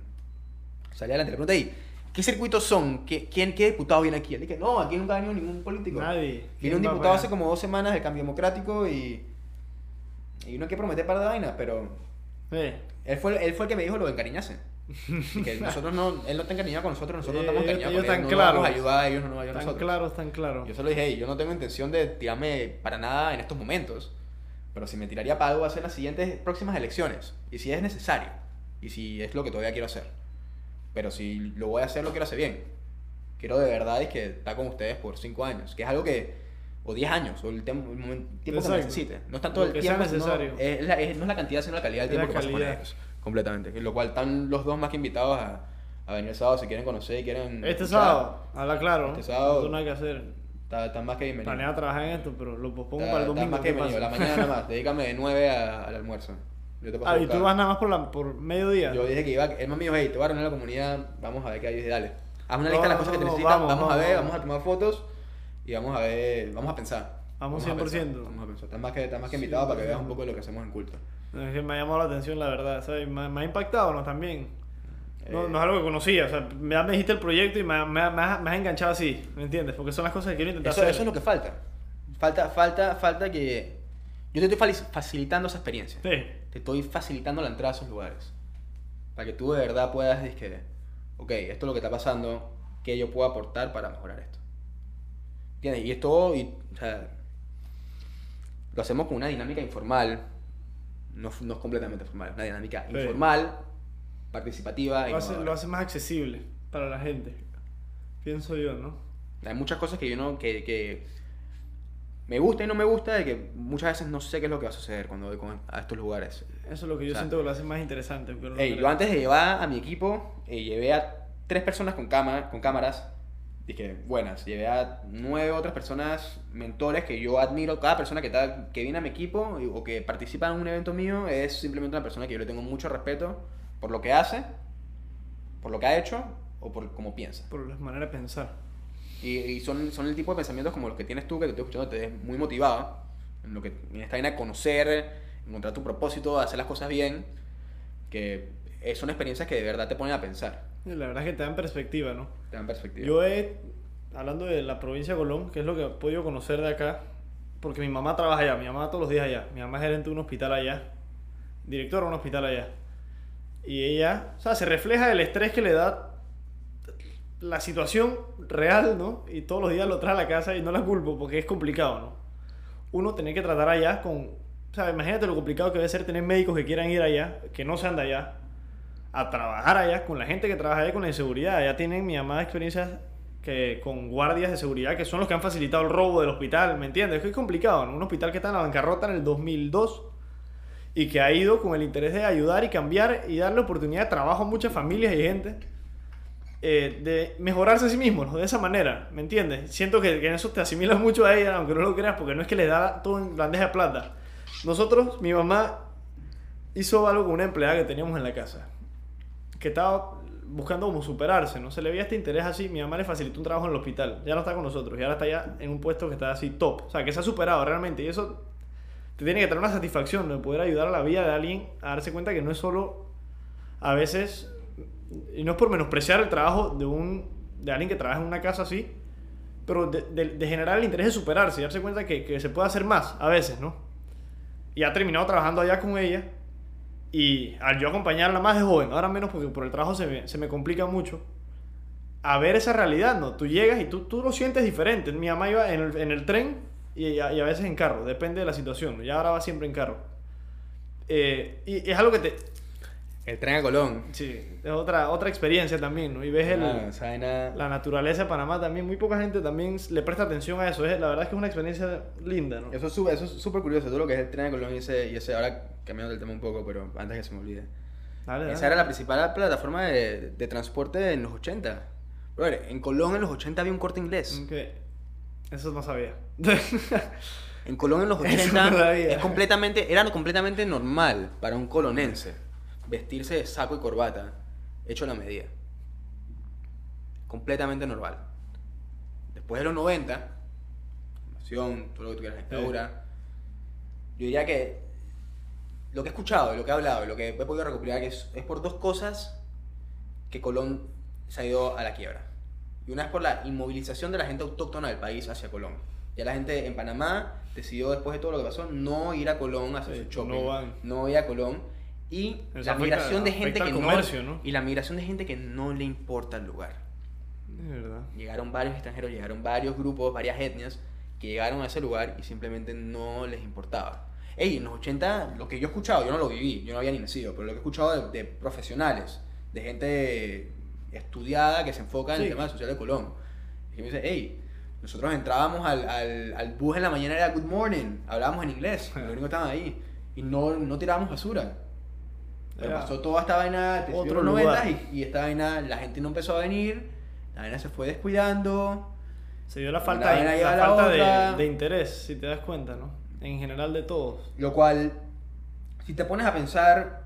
salir adelante. Le pregunté ahí, ¿qué circuitos son? ¿Qué, quién, ¿Qué diputado viene aquí? Él dije, no, aquí nunca ha venido ningún político. Nadie. Vino un ¿Quién va diputado para hace como dos semanas del cambio democrático y. Y uno que prometer par de vainas, pero. Sí. Él fue, él fue el que me dijo lo de encariñarse. Y que nosotros no, él no está encariñado con nosotros, nosotros no Eh, estamos encariñados ellos con él. están No nos claros. ayudar, ellos no nos ayudan a nosotros. claro, tan claro. Yo solo dije, hey, yo no tengo intención de tirarme para nada en estos momentos. Pero si me tiraría para algo va a ser en las siguientes próximas elecciones. Y si es necesario. Y si es lo que todavía quiero hacer. Pero si lo voy a hacer, lo quiero hacer bien. Quiero de verdad es que estar con ustedes por 5 años. Que es algo que... O 10 años, o el, tem- el tiempo que necesite. No es tanto el tiempo, necesario. es la- es- no es la cantidad, sino la calidad del Es la tiempo que paso con calidad. ellos. Completamente. Lo cual están los dos más que invitados a, a venir el sábado si quieren conocer y quieren... Este escuchar. sábado, habla claro. Este ¿no? sábado. No tengo nada que hacer. Está- Están más que bienvenidos. Planeaba trabajar en esto, pero lo pospongo Está- para el está domingo. más que ¿qué bienvenido. La mañana nada más. Dedícame de 9 a- al almuerzo. Yo te paso a Ah, y buscar. tú vas nada más por, la, por mediodía. Yo dije que iba. Él me dijo, hey, te voy a reunir a la comunidad. Vamos a ver qué hay. Yo dije, dale. Haz una lista de las No, cosas que no, necesitan. vamos, Vamos, a vamos, ver, vamos. vamos a tomar fotos. Y vamos a ver. Vamos a pensar. Vamos a 100%. pensar, Vamos a pensar. Estás más que, estás más que invitado para que veas un poco de lo que hacemos en culto. Es que me ha llamado la atención, la verdad. ¿sabes? Me, me ha impactado, ¿no? También. No, Eh, no es algo que conocía. O sea, me, me dijiste el proyecto y me, me, me, has- me has enganchado así. ¿Me entiendes? Porque son las cosas que quiero intentar Eso, hacer. eso es lo que falta. Falta, falta, falta que. Yo te estoy facilitando esa experiencia. Sí. te estoy facilitando la entrada a esos lugares. Para que tú de verdad puedas decir que, ok, esto es lo que está pasando, que yo puedo aportar para mejorar esto. ¿Entiendes? Y esto, y, o sea, lo hacemos con una dinámica informal, no, no es completamente formal, es una dinámica Sí. informal, participativa Lo hace, lo hace más accesible. para la gente. Pienso yo, ¿no? Hay muchas cosas que yo no, que, que me gusta y no me gusta, de que muchas veces no sé qué es lo que va a suceder cuando voy con- a estos lugares. Eso es lo que yo O sea, siento que lo hace más interesante. pero no Ey, creo. yo antes de llevar a mi equipo, eh, llevé a tres personas con, cámara, con cámaras, dije, buenas, llevé a nueve otras personas, mentores que yo admiro, cada persona que, está, que viene a mi equipo o que participa en un evento mío es simplemente una persona que yo le tengo mucho respeto por lo que hace, por lo que ha hecho o por cómo piensa. Por la manera de pensar. Y, y son, son el tipo de pensamientos como los que tienes tú, que te estoy escuchando, te ves muy motivado en lo que en esta vaina conocer, encontrar tu propósito, hacer las cosas bien, que son experiencias que de verdad te ponen a pensar, La verdad es que te dan perspectiva, ¿no? te dan perspectiva. Yo he, hablando de la provincia de Colón, que es lo que he podido conocer de acá, porque mi mamá trabaja allá, mi mamá todos los días allá, mi mamá es gerente de un hospital allá, directora de un hospital allá. Y ella, o sea, se refleja el estrés que le da la situación real, ¿no? Y todos los días lo trae a la casa y no la culpo porque es complicado, ¿no? Uno tener que tratar allá con, o sea, imagínate lo complicado que debe ser tener médicos que quieran ir allá, que no sean de allá, a trabajar allá con la gente que trabaja allá con la inseguridad. Allá tienen mi mamá experiencias que con guardias de seguridad que son los que han facilitado el robo del hospital, ¿me entiendes? Es que es complicado, ¿no? Un hospital que está en la bancarrota en el 2002 y que ha ido con el interés de ayudar y cambiar y darle oportunidad de trabajo a muchas familias y gente eh, de mejorarse a sí mismos, ¿no? de esa manera, ¿me entiendes? Siento que, que en eso te asimilas mucho a ella, aunque no lo creas, porque no es que le da todo en bandeja de plata. Nosotros, mi mamá hizo algo con una empleada que teníamos en la casa, que estaba buscando como superarse, ¿no? Se le veía este interés así, mi mamá le facilitó un trabajo en el hospital, ya no está con nosotros, y ahora está ya en un puesto que está así top, o sea, que se ha superado realmente, y eso te tiene que traer una satisfacción de poder ayudar a la vida de alguien a darse cuenta que no es solo a veces y no es por menospreciar el trabajo de un de alguien que trabaja en una casa así pero de, de- de generar el interés de superarse y darse cuenta que, que se puede hacer más a veces no y ha terminado trabajando allá con ella y al yo acompañarla más de joven ahora menos porque por el trabajo se me, se me complica mucho a ver esa realidad, ¿no? Tú llegas y tú, tú lo sientes diferente. Mi mamá iba en el, en el tren y, a- veces en carro, depende de la situación. Ya ahora va siempre en carro. Eh, y es algo que te... El tren a Colón. Sí, es otra, otra experiencia también, ¿no? Y ves el, la naturaleza de Panamá también. Muy poca gente también le presta atención a eso. Es, la verdad es que es una experiencia linda, ¿no? Eso es súper eso es súper curioso, todo lo que es el tren a Colón y ese, y ese ahora cambiando del tema un poco, pero antes que se me olvide. Dale, Esa dale. era la principal plataforma de, de transporte en los 80. Brother, en Colón en los 80 había un corte inglés. Ok. Eso no sabía. En Colón en los Eso 80 no es completamente, era completamente normal para un colonense vestirse de saco y corbata hecho a la medida. Completamente normal. Después de los 90, nación, todo lo que tú quieras, dictadura, yo diría que lo que he escuchado, lo que he hablado, lo que he podido recopilar que es, es por dos cosas que Colón se ha ido a la quiebra. Y una es por la inmovilización de la gente autóctona del país hacia Colón. Ya la gente en Panamá decidió, después de todo lo que pasó, no ir a Colón a hacer Sí, su shopping. no van. No ir a Colón. Y Eso la afecta- migración de gente afecta que comercio, ¿no? Y la migración de gente que no le importa el lugar. Es verdad. Llegaron varios extranjeros, llegaron varios grupos, varias etnias que llegaron a ese lugar y simplemente no les importaba. Ey, en los 80, lo que yo he escuchado, yo no lo viví, yo no había ni nacido, pero lo que he escuchado de, de profesionales, de gente estudiada que se enfoca en Sí. el tema social de Colón, que me dice, hey, nosotros entrábamos al, al, al bus en la mañana, era good morning, hablábamos en inglés, los que estaban ahí, y no, no tirábamos basura. Pero pasó toda esta vaina de otro los lugar. 90 y, y esta vaina, la gente no empezó a venir, la vaina se fue descuidando. Se dio la falta, de, la la falta de, de interés, si te das cuenta, ¿no? En general de todos. Lo cual, si te pones a pensar,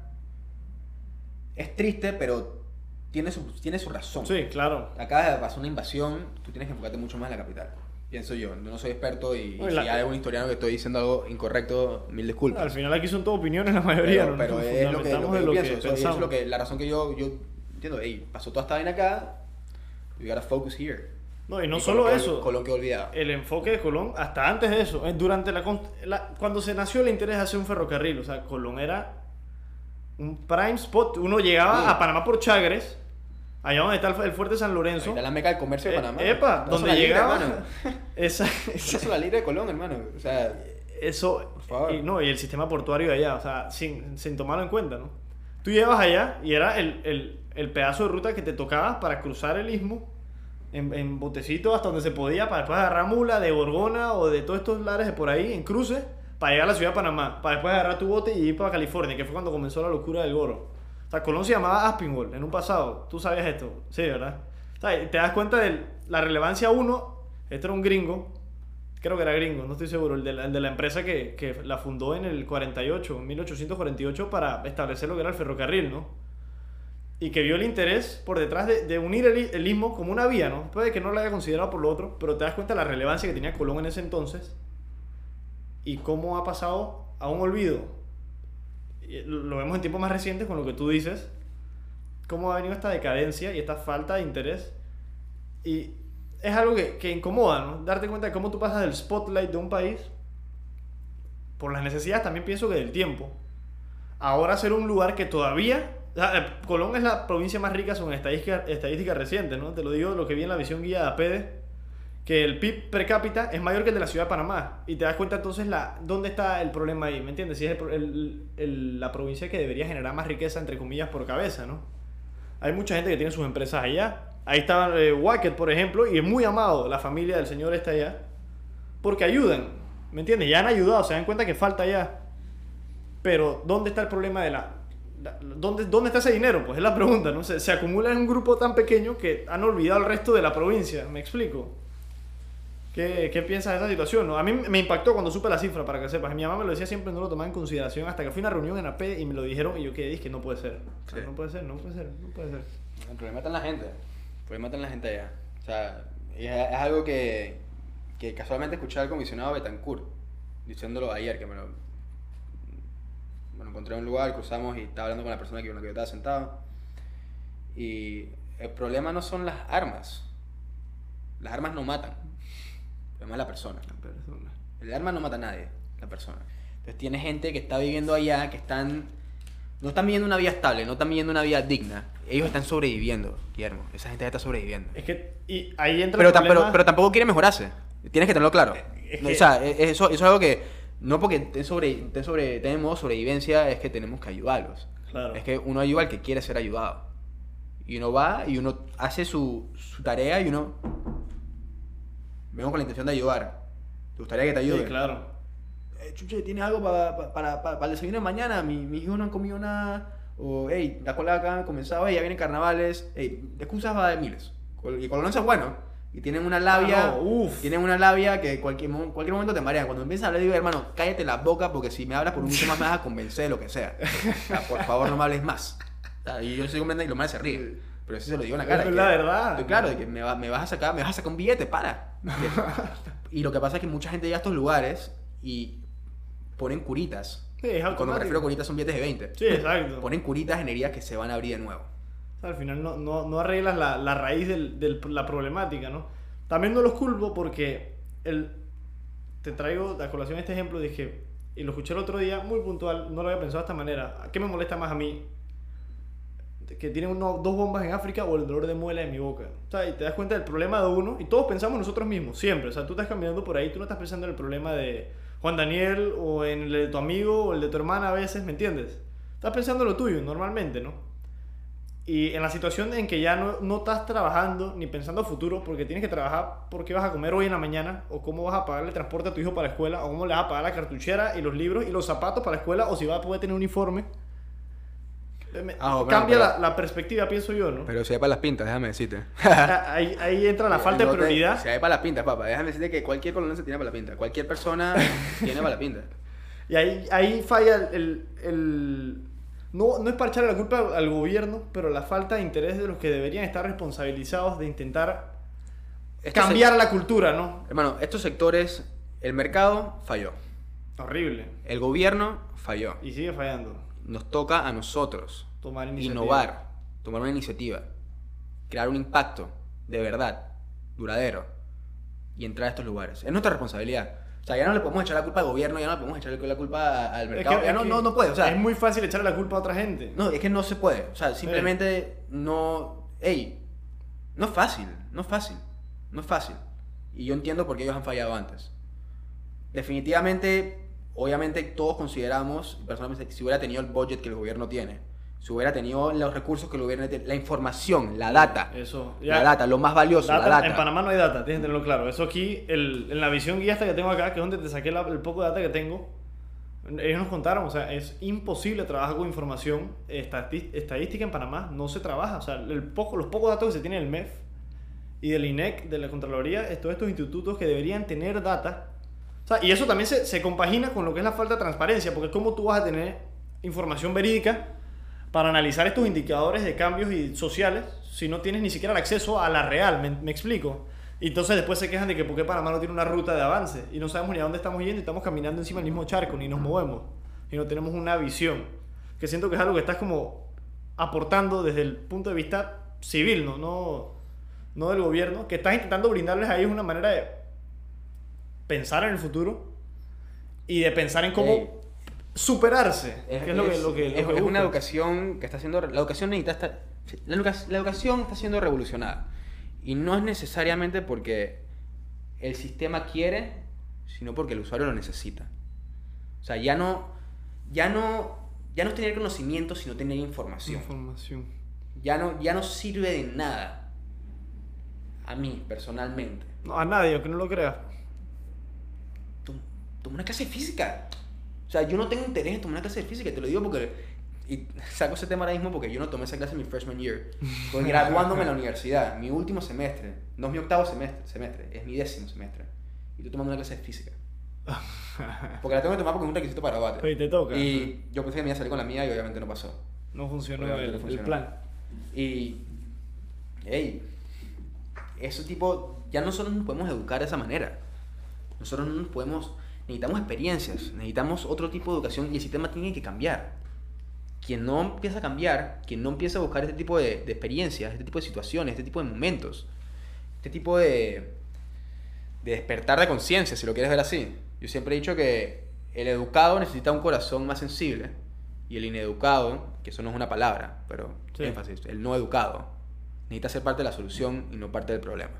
es triste, pero tiene su, tiene su razón. Sí, claro. Acá pasar una invasión, tú tienes que enfocarte mucho más en la capital. Pienso yo, no soy experto y, Oye, si la- hay algún historiano que estoy diciendo algo incorrecto, mil disculpas. Al final aquí son todas opiniones la mayoría, pero, pero es lo que, lo que yo pienso, eso- eso pensamos. es lo que, la razón que yo, yo entiendo, hey, pasó toda esta vaina acá, we gotta focus here. No, y no Y solo Colón eso. Colón quedó olvidado. El enfoque de Colón, hasta antes de eso, eh, durante la, la- cuando se nació el interés de hacer un ferrocarril, o sea, Colón era un prime spot. Uno llegaba Sí. a Panamá por Chagres, allá donde está el, fuerte San Ahí Lorenzo. está la meca del comercio de Eh, Panamá. epa, Eso donde libre, llegaba. hermano. Esa, Eso esa- es la libre de Colón, hermano. O sea, eso. Por favor. Y, no, y el sistema portuario de allá, o sea, sin, sin tomarlo en cuenta, ¿no? Tú llevas allá y era el, el, el pedazo de ruta que te tocaba para cruzar el istmo en, en botecito hasta donde se podía para después agarrar mula de Gorgona o de todos estos lares de por ahí en cruce para llegar a la ciudad de Panamá, para después agarrar tu bote y ir para California, que fue cuando comenzó la locura del goro. O sea, Colón se llamaba Aspinwall en un pasado. Tú sabías esto, sí, ¿verdad? O sea, te das cuenta de la relevancia uno. Este era un gringo, creo que era gringo, no estoy seguro, el de la, de la empresa que, la fundó en el 48, 1848, para establecer lo que era el ferrocarril, ¿no? Y que vio el interés por detrás de, unir el, el istmo como una vía, ¿no? Puede que no lo haya considerado por lo otro, pero te das cuenta de la relevancia que tenía Colón en ese entonces y cómo ha pasado a un olvido. Lo vemos en tiempos más recientes con lo que tú dices, cómo ha venido esta decadencia y esta falta de interés. Y es algo que, que incomoda, ¿no? Darte cuenta de cómo tú pasas del spotlight de un país, por las necesidades también pienso que del tiempo, ahora ser un lugar que todavía... o sea, eh, Colón es la provincia más rica según estadística, estadística reciente, ¿no? Te lo digo lo que vi en la visión guía de APEDE, que el PIB per cápita es mayor que el de la ciudad de Panamá. Y te das cuenta entonces la, dónde está el problema ahí, ¿me entiendes? Si es el la provincia que debería generar más riqueza, entre comillas, por cabeza, ¿no? Hay mucha gente que tiene sus empresas allá. Ahí está eh, por ejemplo, y es muy amado la familia del señor está allá, porque ayudan, ¿me entiendes? Ya han ayudado, se dan cuenta que falta allá. Pero, ¿dónde está el problema de la- ¿Dónde, ¿Dónde está ese dinero? Pues es la pregunta, ¿no? Se, se acumula en un grupo tan pequeño que han olvidado el resto de la provincia, ¿me explico? ¿Qué, qué piensas de esa situación? no? A mí me impactó cuando supe la cifra, para que sepas. Mi mamá me lo decía siempre, no lo tomaba en consideración, hasta que fui a una reunión en AP y me lo dijeron y yo quedé, dije, no puede ser. O sea, Sí. No puede ser, no puede ser, no puede ser. El problema está en la gente. El problema está en la gente allá. O sea, es, es algo que, que casualmente escuché al comisionado Betancourt diciéndolo ayer, que me lo, me lo encontré en un lugar, cruzamos y estaba hablando con la persona que, con la que yo estaba sentado. Y el problema no son las armas. Las armas no matan. Problema es la persona. La persona. El arma no mata a nadie, la persona. Entonces tiene gente que está viviendo allá, que están... No están viviendo una vida estable, no están viviendo una vida digna. Ellos están sobreviviendo, Guillermo. Esa gente ya está sobreviviendo. Es que, y ahí entra Pero, el problema. pero, pero tampoco quiere mejorarse. Tienes que tenerlo claro. Es No, que- O sea, e- eso, eso es algo que... No porque estén sobre, estén sobre, modo sobrevivencia es que tenemos que ayudarlos. Claro. Es que uno ayuda al que quiere ser ayudado. Y uno va y uno hace su, su tarea y uno... Vengo con la intención de ayudar. ¿Te gustaría que te ayude? Sí, claro. eh, Chuche, ¿tienes algo pa- pa- para, para, para el desayuno de mañana? Mi- Mis hijos no han comido nada. O, hey, la cola acá ha comenzado, hey, ya vienen carnavales. Hey, de excusas va de miles. Y Colón es bueno. Y tienen una labia. Ah, no, uf. Tienen una labia que cualquier, cualquier momento te marean. Cuando empiezas a hablar, digo, hermano, cállate la boca porque si me hablas por un minuto más me vas a convencer de lo que sea. O sea, por favor, no me hables más. O sea, y yo soy comprendiendo y los manes se ríen. Pero sí se lo digo en la cara. Es que- la verdad. Claro, de que me, va- me vas a sacar, me vas a sacar un billete, para. Y lo que pasa es que mucha gente llega a estos lugares y ponen curitas. Sí, es cuando me refiero a curitas son billetes de 20. Sí, exacto. Ponen curitas en heridas que se van a abrir de nuevo. O sea, al final no, no, no arreglas la, la raíz de la problemática, ¿no? También no los culpo porque el, te traigo a colación este ejemplo, dije, y lo escuché el otro día, muy puntual, no lo había pensado de esta manera. ¿Qué me molesta más a mí? Que tiene uno, dos bombas en África o el dolor de muela en mi boca. O sea, y te das cuenta del problema de uno y todos pensamos nosotros mismos, siempre. O sea, tú estás caminando por ahí, tú no estás pensando en el problema de Juan Daniel o en el de tu amigo o el de tu hermana a veces, ¿me entiendes? Estás pensando en lo tuyo, normalmente, ¿no? Y en la situación en que ya no, no estás trabajando ni pensando a futuro, porque tienes que trabajar porque vas a comer hoy en la mañana, o cómo vas a pagarle el transporte a tu hijo para la escuela, o cómo le vas a pagar la cartuchera y los libros y los zapatos para la escuela, o si va a poder tener uniforme. Eh, Ah, Cambia pero- la, la perspectiva, pienso yo, ¿no? Pero si hay para las pintas, déjame decirte. ahí, ahí entra la falta de No te- prioridad. Si hay para las pintas, papá. Déjame decirte que cualquier colonense tiene para la pinta. Cualquier persona tiene para la pinta. Y ahí, ahí falla el... el- no, no es para echarle la culpa al gobierno, pero la falta de interés de los que deberían estar responsabilizados de intentar Estos cambiar la cultura, ¿no? Hermano, estos sectores, el mercado falló. Horrible. El gobierno falló. Y sigue fallando. Nos toca a nosotros Tomar iniciativa. innovar, tomar una iniciativa, crear un impacto de verdad, duradero, y entrar a estos lugares. Es nuestra responsabilidad. O sea, ya no le podemos echar la culpa al gobierno, ya no le podemos echar la culpa al Es mercado. que- ya es no, que no, no puede. O sea, es muy fácil echarle la culpa a otra gente. no, es que no se puede. O sea, simplemente no. Ey, no es fácil, no es fácil, no es fácil. Y yo entiendo por qué ellos han fallado antes. Definitivamente, obviamente, todos consideramos, personalmente, si hubiera tenido el budget que el gobierno tiene, si hubiera tenido los recursos que lo hubieran la información, la data. Eso. La data, lo más valioso, Data- la data. En Panamá no hay data, tienes que tenerlo claro. Eso aquí, el- en la visión guía esta que tengo acá, que es donde te saqué la- el poco de data que tengo, ellos nos contaron, o sea, es imposible trabajar con información estadística en Panamá, no se trabaja. O sea, el poco, los pocos datos que se tienen del MEF y del INEC, de la Contraloría, es todos estos institutos que deberían tener data. O sea, y eso también se, se compagina con lo que es la falta de transparencia, porque ¿cómo tú vas a tener información verídica para analizar estos indicadores de cambios y sociales si no tienes ni siquiera el acceso a la real? ¿Me, me explico? Y entonces después se quejan de que por qué Panamá no tiene una ruta de avance y no sabemos ni a dónde estamos yendo y estamos caminando encima del mismo charco, ni nos movemos y no tenemos una visión. Que siento que es algo que estás como aportando desde el punto de vista civil, ¿no? No, no del gobierno, que estás intentando brindarles a ellos una manera de pensar en el futuro y de pensar en cómo Ey. superarse. Es, que es lo que, es- lo que, lo es- que es una educación que está siendo la educación necesita estar- la, educa- la educación está siendo revolucionada y no es necesariamente porque el sistema quiere sino porque el usuario lo necesita o sea ya no ya no ya no es tener conocimiento sino tener información Información. ya no ya no sirve de nada a mí personalmente No, a nadie, aunque no lo creas. Tom- toma una clase de física. O sea, yo no tengo interés en tomar una clase de física, te lo digo porque. Y saco ese tema ahora mismo porque yo no tomé esa clase en mi freshman year. Fue graduándome en la universidad, mi último semestre. No es mi octavo semestre, semestre, es mi décimo semestre. Y estoy tomando una clase de física. Porque la tengo que tomar porque es un requisito para bate. Oye, te toca. Y yo pensé que me iba a salir con la mía y obviamente no pasó. No funcionó el, no el plan. Y. Ey, eso tipo. Ya nosotros nos podemos educar de esa manera. Nosotros no nos podemos. Necesitamos experiencias, necesitamos otro tipo de educación y el sistema tiene que cambiar. Quien no empieza a cambiar, quien no empieza a buscar este tipo de, de experiencias, este tipo de situaciones, este tipo de momentos, este tipo de, de despertar de conciencia, si lo quieres ver así. Yo siempre he dicho que el educado necesita un corazón más sensible y el ineducado, que eso no es una palabra, pero Sí. énfasis, el no educado, necesita ser parte de la solución y no parte del problema.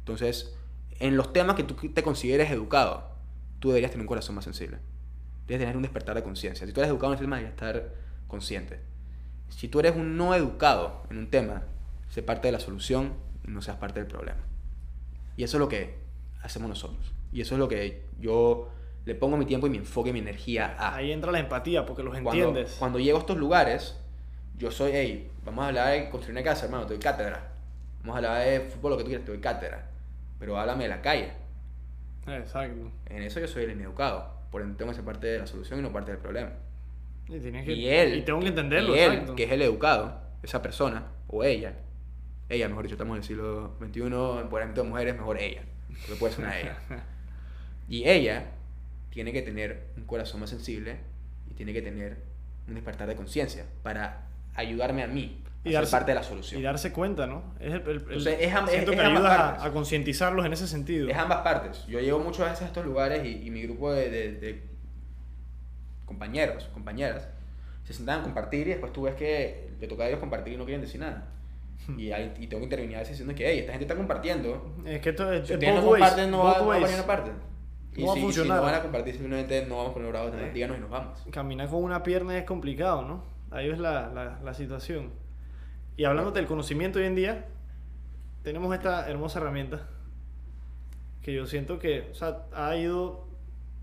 Entonces, en los temas que tú te consideres educado, tú deberías tener un corazón más sensible. Debes tener un despertar de conciencia. Si tú eres educado en ese tema, deberías estar consciente. Si tú eres un no educado en un tema, sé parte de la solución y no seas parte del problema. Y eso es lo que hacemos nosotros. Y eso es lo que yo le pongo mi tiempo y mi enfoque y mi energía a. Ahí entra la empatía porque los Cuando, entiendes. cuando llego a estos lugares, yo soy, hey, vamos a hablar de construir una casa, hermano, te doy cátedra. Vamos a hablar de fútbol, lo que tú quieras, te doy cátedra. Pero háblame de la calle. Exacto. En eso yo soy el ineducado. Por ende tengo que ser parte de la solución y no parte del problema. Y, tienes que, Y él, y tengo que entenderlo. y él, exacto. que es el educado, esa persona, o ella, ella, mejor dicho, estamos en el siglo XXI, empoderamiento de mujeres, mejor ella, porque puede ser una ella. Y ella tiene que tener un corazón más sensible y tiene que tener un despertar de conciencia para ayudarme a mí Y darse- parte de la solución. Y darse cuenta, ¿no? Es el, el- el- Entonces, es siento es- que es ayuda a, a concientizarlos en ese sentido. Es ambas partes. Yo llevo muchas veces a estos lugares y, y mi grupo de, de- de compañeros, compañeras, se sientan a compartir y después tú ves que le toca a ellos compartir y no quieren decir nada. Y, hay- y tengo que intervenir a veces diciendo que, hey, esta gente está compartiendo. Es que esto es, Si es ustedes no comparten, no va, no va a parte. Y No va a si, si no van a compartir, simplemente no vamos con los bravos, Eh. díganos y nos vamos. Caminar con una pierna es complicado, ¿no? Ahí ves la, la, la situación. Y hablando del conocimiento hoy en día, tenemos esta hermosa herramienta que yo siento que o sea, ha ido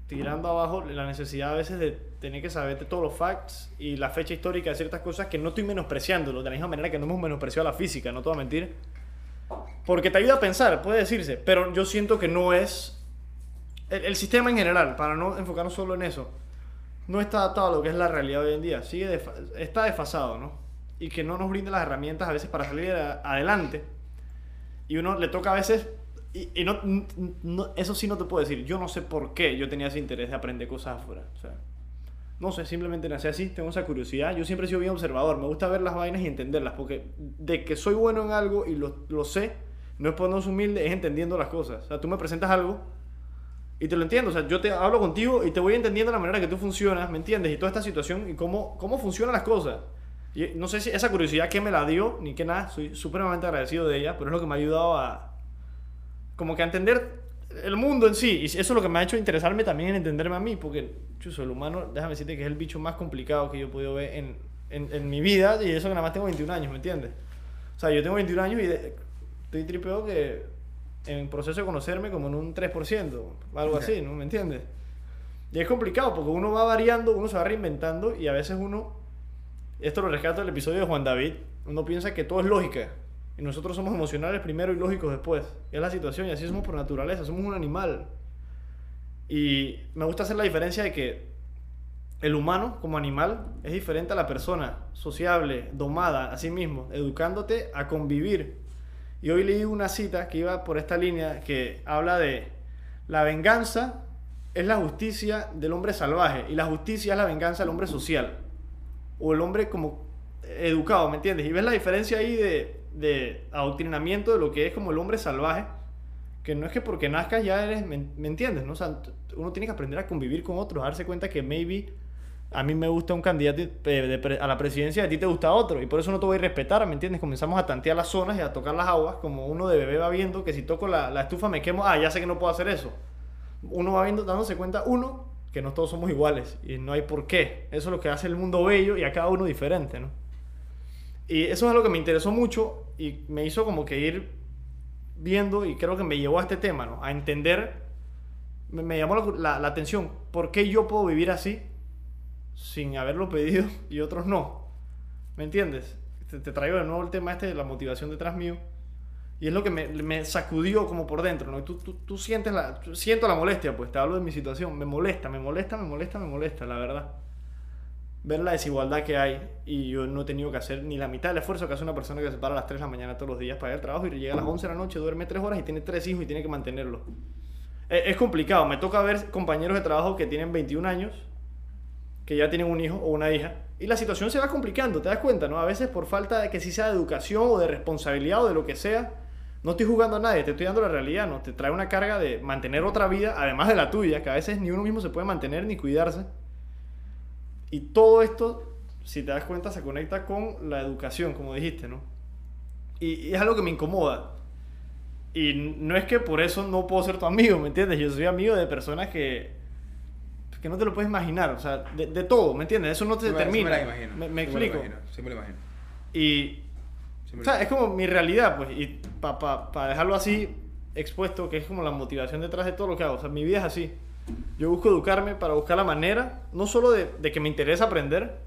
tirando abajo la necesidad a veces de tener que saber de todos los facts y la fecha histórica de ciertas cosas que no estoy menospreciándolo, de la misma manera que no hemos menospreciado la física, no te voy mentir. Porque te ayuda a pensar, puede decirse, pero yo siento que no es el, sistema en general, para no enfocarnos solo en eso, no está adaptado a lo que es la realidad hoy en día. Sigue defa- está desfasado, ¿no? Y que no nos brinda las herramientas a veces para salir a- adelante. Y uno le toca a veces. Y, y no, no- eso sí no te puedo decir. Yo no sé por qué yo tenía ese interés de aprender cosas afuera. O sea, no sé, simplemente nací así, tengo esa curiosidad. Yo siempre he sido bien observador. Me gusta ver las vainas y entenderlas. Porque de que soy bueno en algo y lo, lo sé, no es ser humilde, es entendiendo las cosas. O sea, tú me presentas algo y te lo entiendo, o sea, yo te hablo contigo y te voy entendiendo la manera que tú funcionas, ¿me entiendes? Y toda esta situación y cómo, cómo funcionan las cosas. Y no sé si esa curiosidad que me la dio, ni que nada, soy supremamente agradecido de ella, pero es lo que me ha ayudado a, como que a entender el mundo en sí. Y eso es lo que me ha hecho interesarme también en entenderme a mí, porque, chuso, el humano, déjame decirte que es el bicho más complicado que yo he podido ver en, en, en mi vida y eso que nada más tengo 21 años, ¿me entiendes? O sea, yo tengo 21 años y de- estoy tripeo que en proceso de conocerme como en un 3%, algo así, ¿no? ¿Me entiendes? Y es complicado porque uno va variando, uno se va reinventando y a veces uno, esto lo rescato del episodio de Juan David, uno piensa que todo es lógica y nosotros somos emocionales primero y lógicos después. Y es la situación y así somos por naturaleza, somos un animal. Y me gusta hacer la diferencia de que el humano como animal es diferente a la persona, sociable, domada a sí mismo, educándote a convivir. Y hoy leí una cita que iba por esta línea que habla de la venganza es la justicia del hombre salvaje y la justicia es la venganza del hombre social o el hombre como educado, ¿me entiendes? Y ves la diferencia ahí de, de adoctrinamiento de lo que es como el hombre salvaje, que no es que porque nazcas ya eres, ¿me, me entiendes? ¿no? O sea, uno tiene que aprender a convivir con otros, a darse cuenta que maybe a mí me gusta un candidato eh, de pre- a la presidencia a ti te gusta otro, y por eso no te voy a respetar, ¿me entiendes? Comenzamos a tantear las zonas y a tocar las aguas, como uno de bebé va viendo que si toco la, la estufa me quemo, ah, ya sé que no puedo hacer eso. Uno va viendo, dándose cuenta, uno, que no todos somos iguales y no hay por qué. Eso es lo que hace el mundo bello y a cada uno diferente, ¿no? Y eso es algo que me interesó mucho y me hizo como que ir viendo y creo que me llevó a este tema, ¿no? A entender, me, me llamó la, la- la atención, ¿por qué yo puedo vivir así sin haberlo pedido y otros no? ¿Me entiendes? Te, te traigo de nuevo el tema este de la motivación detrás mío. Y es lo que me, me sacudió como por dentro, ¿no? Tú, tú, tú sientes la, siento la molestia, pues te hablo de mi situación. Me molesta, me molesta, me molesta, me molesta, la verdad. Ver la desigualdad que hay y yo no he tenido que hacer ni la mitad del esfuerzo que hace una persona que se para a las 3 de la mañana todos los días para ir al trabajo y llega a las 11 de la noche, duerme 3 horas y tiene 3 hijos y tiene que mantenerlos. Es, es complicado, me toca ver compañeros de trabajo que tienen 21 años, que ya tienen un hijo o una hija, y la situación se va complicando, te das cuenta, ¿no? A veces por falta de que si sea de educación o de responsabilidad o de lo que sea, no estoy jugando a nadie, te estoy dando la realidad, ¿no? Te trae una carga de mantener otra vida, además de la tuya, que a veces ni uno mismo se puede mantener ni cuidarse. Y todo esto, si te das cuenta, se conecta con la educación, como dijiste, ¿no? Y, y es algo que me incomoda. Y no es que por eso no puedo ser tu amigo, ¿me entiendes? Yo soy amigo de personas que, que no te lo puedes imaginar, o sea, de, de todo, ¿me entiendes? Eso no te me- sí determina. me la imagino. Me, me sí me lo imagino, Sí me lo imagino. Y o sea, es como mi realidad, pues, y para pa, pa dejarlo así expuesto, que es como la motivación detrás de todo lo que hago. O sea, mi vida es así. Yo busco educarme para buscar la manera, no solo de, de que me interesa aprender,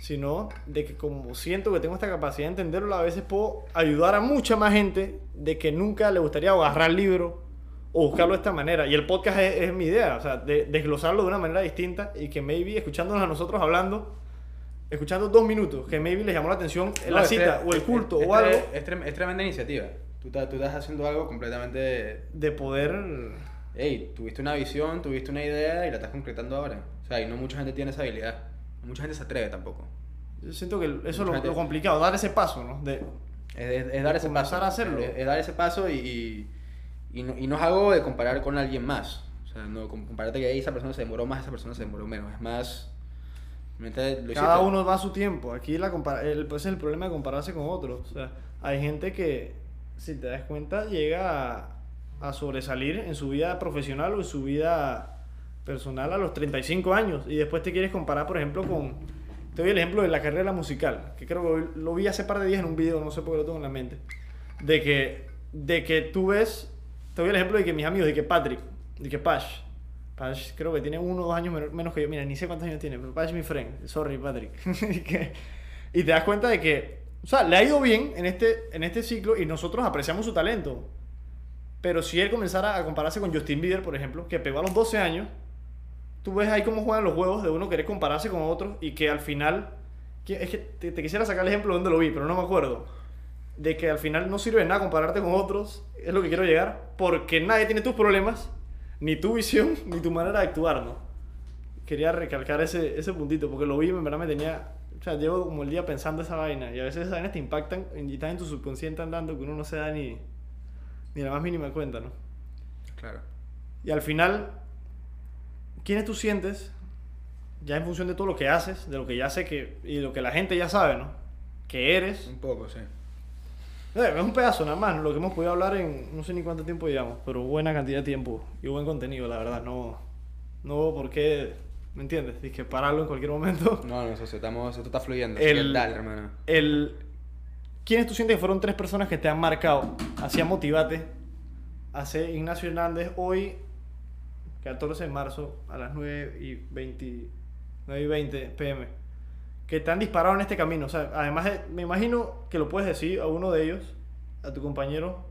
sino de que como siento que tengo esta capacidad de entenderlo, a veces puedo ayudar a mucha más gente de que nunca le gustaría agarrar el libro o buscarlo de esta manera. Y el podcast es, es mi idea, o sea, de desglosarlo de una manera distinta y que maybe escuchándonos a nosotros hablando, escuchando dos minutos, que maybe les llamó la atención No, la cita o el culto o algo Es, es tremenda iniciativa. Tú, estás- tú estás haciendo algo completamente... de poder... Hey, tuviste una visión, tuviste una idea y la estás concretando ahora. O sea, y no mucha gente tiene esa habilidad. No mucha gente se atreve tampoco. Yo siento que eso es lo, gente- lo complicado, dar ese paso, ¿no? De, Es, es- es dar ese comenzar paso. a hacerlo. Es, es dar ese paso y, y, y no, y no es algo de comparar con alguien más. O sea, no com- compararte que "Ey, esa persona se demoró más, esa persona se demoró menos. Es más... lo cada uno va a su tiempo. Aquí la el, pues es el problema de compararse con otros. O sea, hay gente que, si te das cuenta, llega a, a sobresalir en su vida profesional o en su vida personal a los 35 años y después te quieres comparar, por ejemplo, con... Te doy el ejemplo de la carrera musical, que creo que hoy- lo vi hace par de días en un video, no sé por qué lo tengo en la mente, de que, de que tú ves, te doy el ejemplo de que mis amigos, de que Patrick, de que Pash, Pash creo que tiene uno o dos años menos que yo, mira, ni sé cuántos años tiene, pero Pash mi friend, sorry Patrick, y, que- y te das cuenta de que, o sea, le ha ido bien en este, en este ciclo y nosotros apreciamos su talento, pero si él comenzara a compararse con Justin Bieber, por ejemplo, que pegó a los 12 años, tú ves ahí cómo juegan los juegos de uno querer compararse con otro y que al final, es que te, te quisiera sacar el ejemplo de donde lo vi, pero no me acuerdo, de que al final no sirve nada compararte con otros, es lo que quiero llegar, porque nadie tiene tus problemas, ni tu visión, ni tu manera de actuar, ¿no? Quería recalcar ese, ese puntito, porque lo vi y en verdad me tenía, o sea, llevo como el día pensando esa vaina, y a veces esas vainas te impactan y están en tu subconsciente andando que uno no se da ni, ni la más mínima cuenta, ¿no? Claro. Y al final, ¿quiénes tú sientes? Ya en función de todo lo que haces, de lo que ya sé que. y lo que la gente ya sabe, ¿no? Que eres. Un poco, sí. Es un pedazo nada más, lo que hemos podido hablar en no sé ni cuánto tiempo llevamos, pero buena cantidad de tiempo y buen contenido, la verdad. No, no hubo por qué ¿Me entiendes? Dije, pararlo en cualquier momento. No, no, socio, estamos, esto está fluyendo. El- dale, hermano. El... ¿Quiénes tú sientes que fueron tres personas que te han marcado? Hacía Motivate. Hace Ignacio Hernández hoy, 14 de marzo, a las 9 y 20, 9 y 20 pm. Que te han disparado en este camino. O sea, además, de- me imagino que lo puedes decir a uno de ellos, a tu compañero